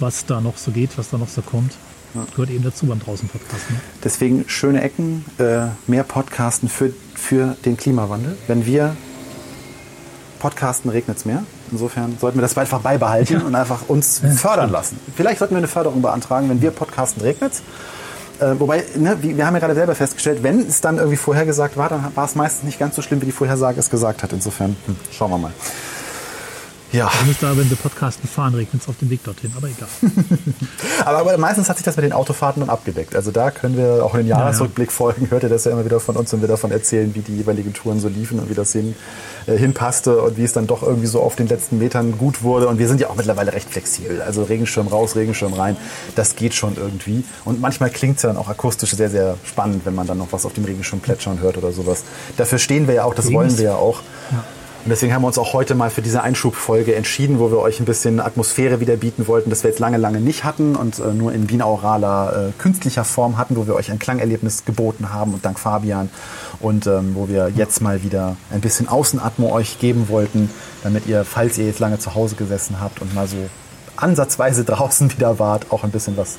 was da noch so geht, was da noch so kommt. Ja. Gehört eben dazu beim draußen Podcasten. Ne? Deswegen schöne Ecken, äh, mehr Podcasten für, für den Klimawandel. Wenn wir Podcasten, regnet es mehr. Insofern sollten wir das einfach beibehalten ja. und einfach uns fördern lassen. Vielleicht sollten wir eine Förderung beantragen, wenn wir Podcasten regnet äh, wobei, ne, wir haben ja gerade selber festgestellt, wenn es dann irgendwie vorhergesagt war, dann war es meistens nicht ganz so schlimm, wie die Vorhersage es gesagt hat. Insofern, hm, schauen wir mal. Ja. Du musst da, wenn wir Podcasten fahren, regnet es auf dem Weg dorthin, aber egal. <laughs> aber, aber, meistens hat sich das mit den Autofahrten dann abgedeckt. Also da können wir auch in den Jahresrückblick folgen. Hört ihr das ja immer wieder von uns und wir davon erzählen, wie die jeweiligen Touren so liefen und wie das hin, äh, hinpasste und wie es dann doch irgendwie so auf den letzten Metern gut wurde. Und wir sind ja auch mittlerweile recht flexibel. Also Regenschirm raus, Regenschirm rein. Das geht schon irgendwie. Und manchmal klingt es ja dann auch akustisch sehr, sehr spannend, wenn man dann noch was auf dem Regenschirm plätschern hört oder sowas. Dafür stehen wir ja auch, das wollen wir ja auch. Ja. Und deswegen haben wir uns auch heute mal für diese Einschubfolge entschieden, wo wir euch ein bisschen Atmosphäre wieder bieten wollten, das wir jetzt lange, lange nicht hatten und äh, nur in binauraler äh, künstlicher Form hatten, wo wir euch ein Klangerlebnis geboten haben und dank Fabian und ähm, wo wir jetzt mal wieder ein bisschen Außenatmo euch geben wollten, damit ihr, falls ihr jetzt lange zu Hause gesessen habt und mal so ansatzweise <laughs> draußen wieder wart, auch ein bisschen was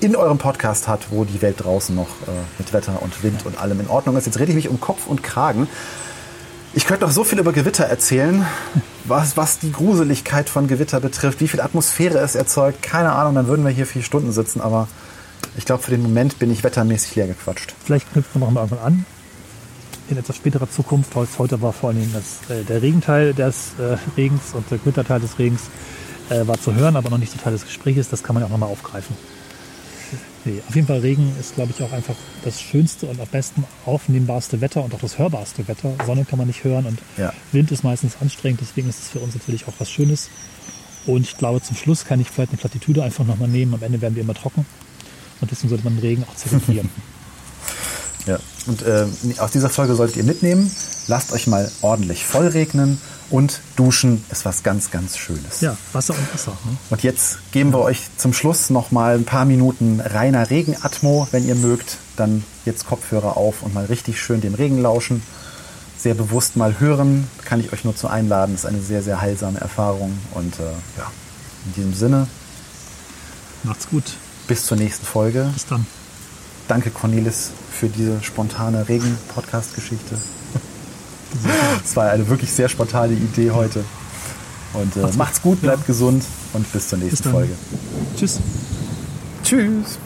in eurem Podcast hat, wo die Welt draußen noch äh, mit Wetter und Wind und allem in Ordnung ist. Jetzt rede ich mich um Kopf und Kragen. Ich könnte noch so viel über Gewitter erzählen, was, was die Gruseligkeit von Gewitter betrifft, wie viel Atmosphäre es erzeugt. Keine Ahnung, dann würden wir hier vier Stunden sitzen, aber ich glaube, für den Moment bin ich wettermäßig leer gequatscht. Vielleicht knüpfen wir mal irgendwann an. In etwas späterer Zukunft. Heute war vor allem das, äh, der Regenteil des äh, Regens und der Gewitterteil des Regens äh, war zu hören, aber noch nicht so Teil des Gesprächs. Das kann man ja auch noch mal aufgreifen. Nee, auf jeden Fall Regen ist, glaube ich, auch einfach das schönste und am besten aufnehmbarste Wetter und auch das hörbarste Wetter. Sonne kann man nicht hören und ja. Wind ist meistens anstrengend, deswegen ist es für uns natürlich auch was Schönes. Und ich glaube, zum Schluss kann ich vielleicht eine Plattitüde einfach nochmal nehmen. Am Ende werden wir immer trocken. Und deswegen sollte man den Regen auch zelebrieren. <laughs> ja, und äh, aus dieser Folge solltet ihr mitnehmen, lasst euch mal ordentlich voll regnen und Duschen ist was ganz, ganz Schönes. Ja, Wasser und Wasser. Ne? Und jetzt geben wir euch zum Schluss noch mal ein paar Minuten reiner Regenatmo. Wenn ihr mögt, dann jetzt Kopfhörer auf und mal richtig schön dem Regen lauschen. Sehr bewusst mal hören, kann ich euch nur zu einladen. Ist eine sehr, sehr heilsame Erfahrung. Und äh, ja, in diesem Sinne. Macht's gut. Bis zur nächsten Folge. Bis dann. Danke, Cornelis, für diese spontane Regen-Podcast-Geschichte. <laughs> Es war eine wirklich sehr spontane Idee heute. Und äh, Macht's macht's, gut. gut, bleibt Ja. gesund und bis zur nächsten dann. Folge. Tschüss. Tschüss.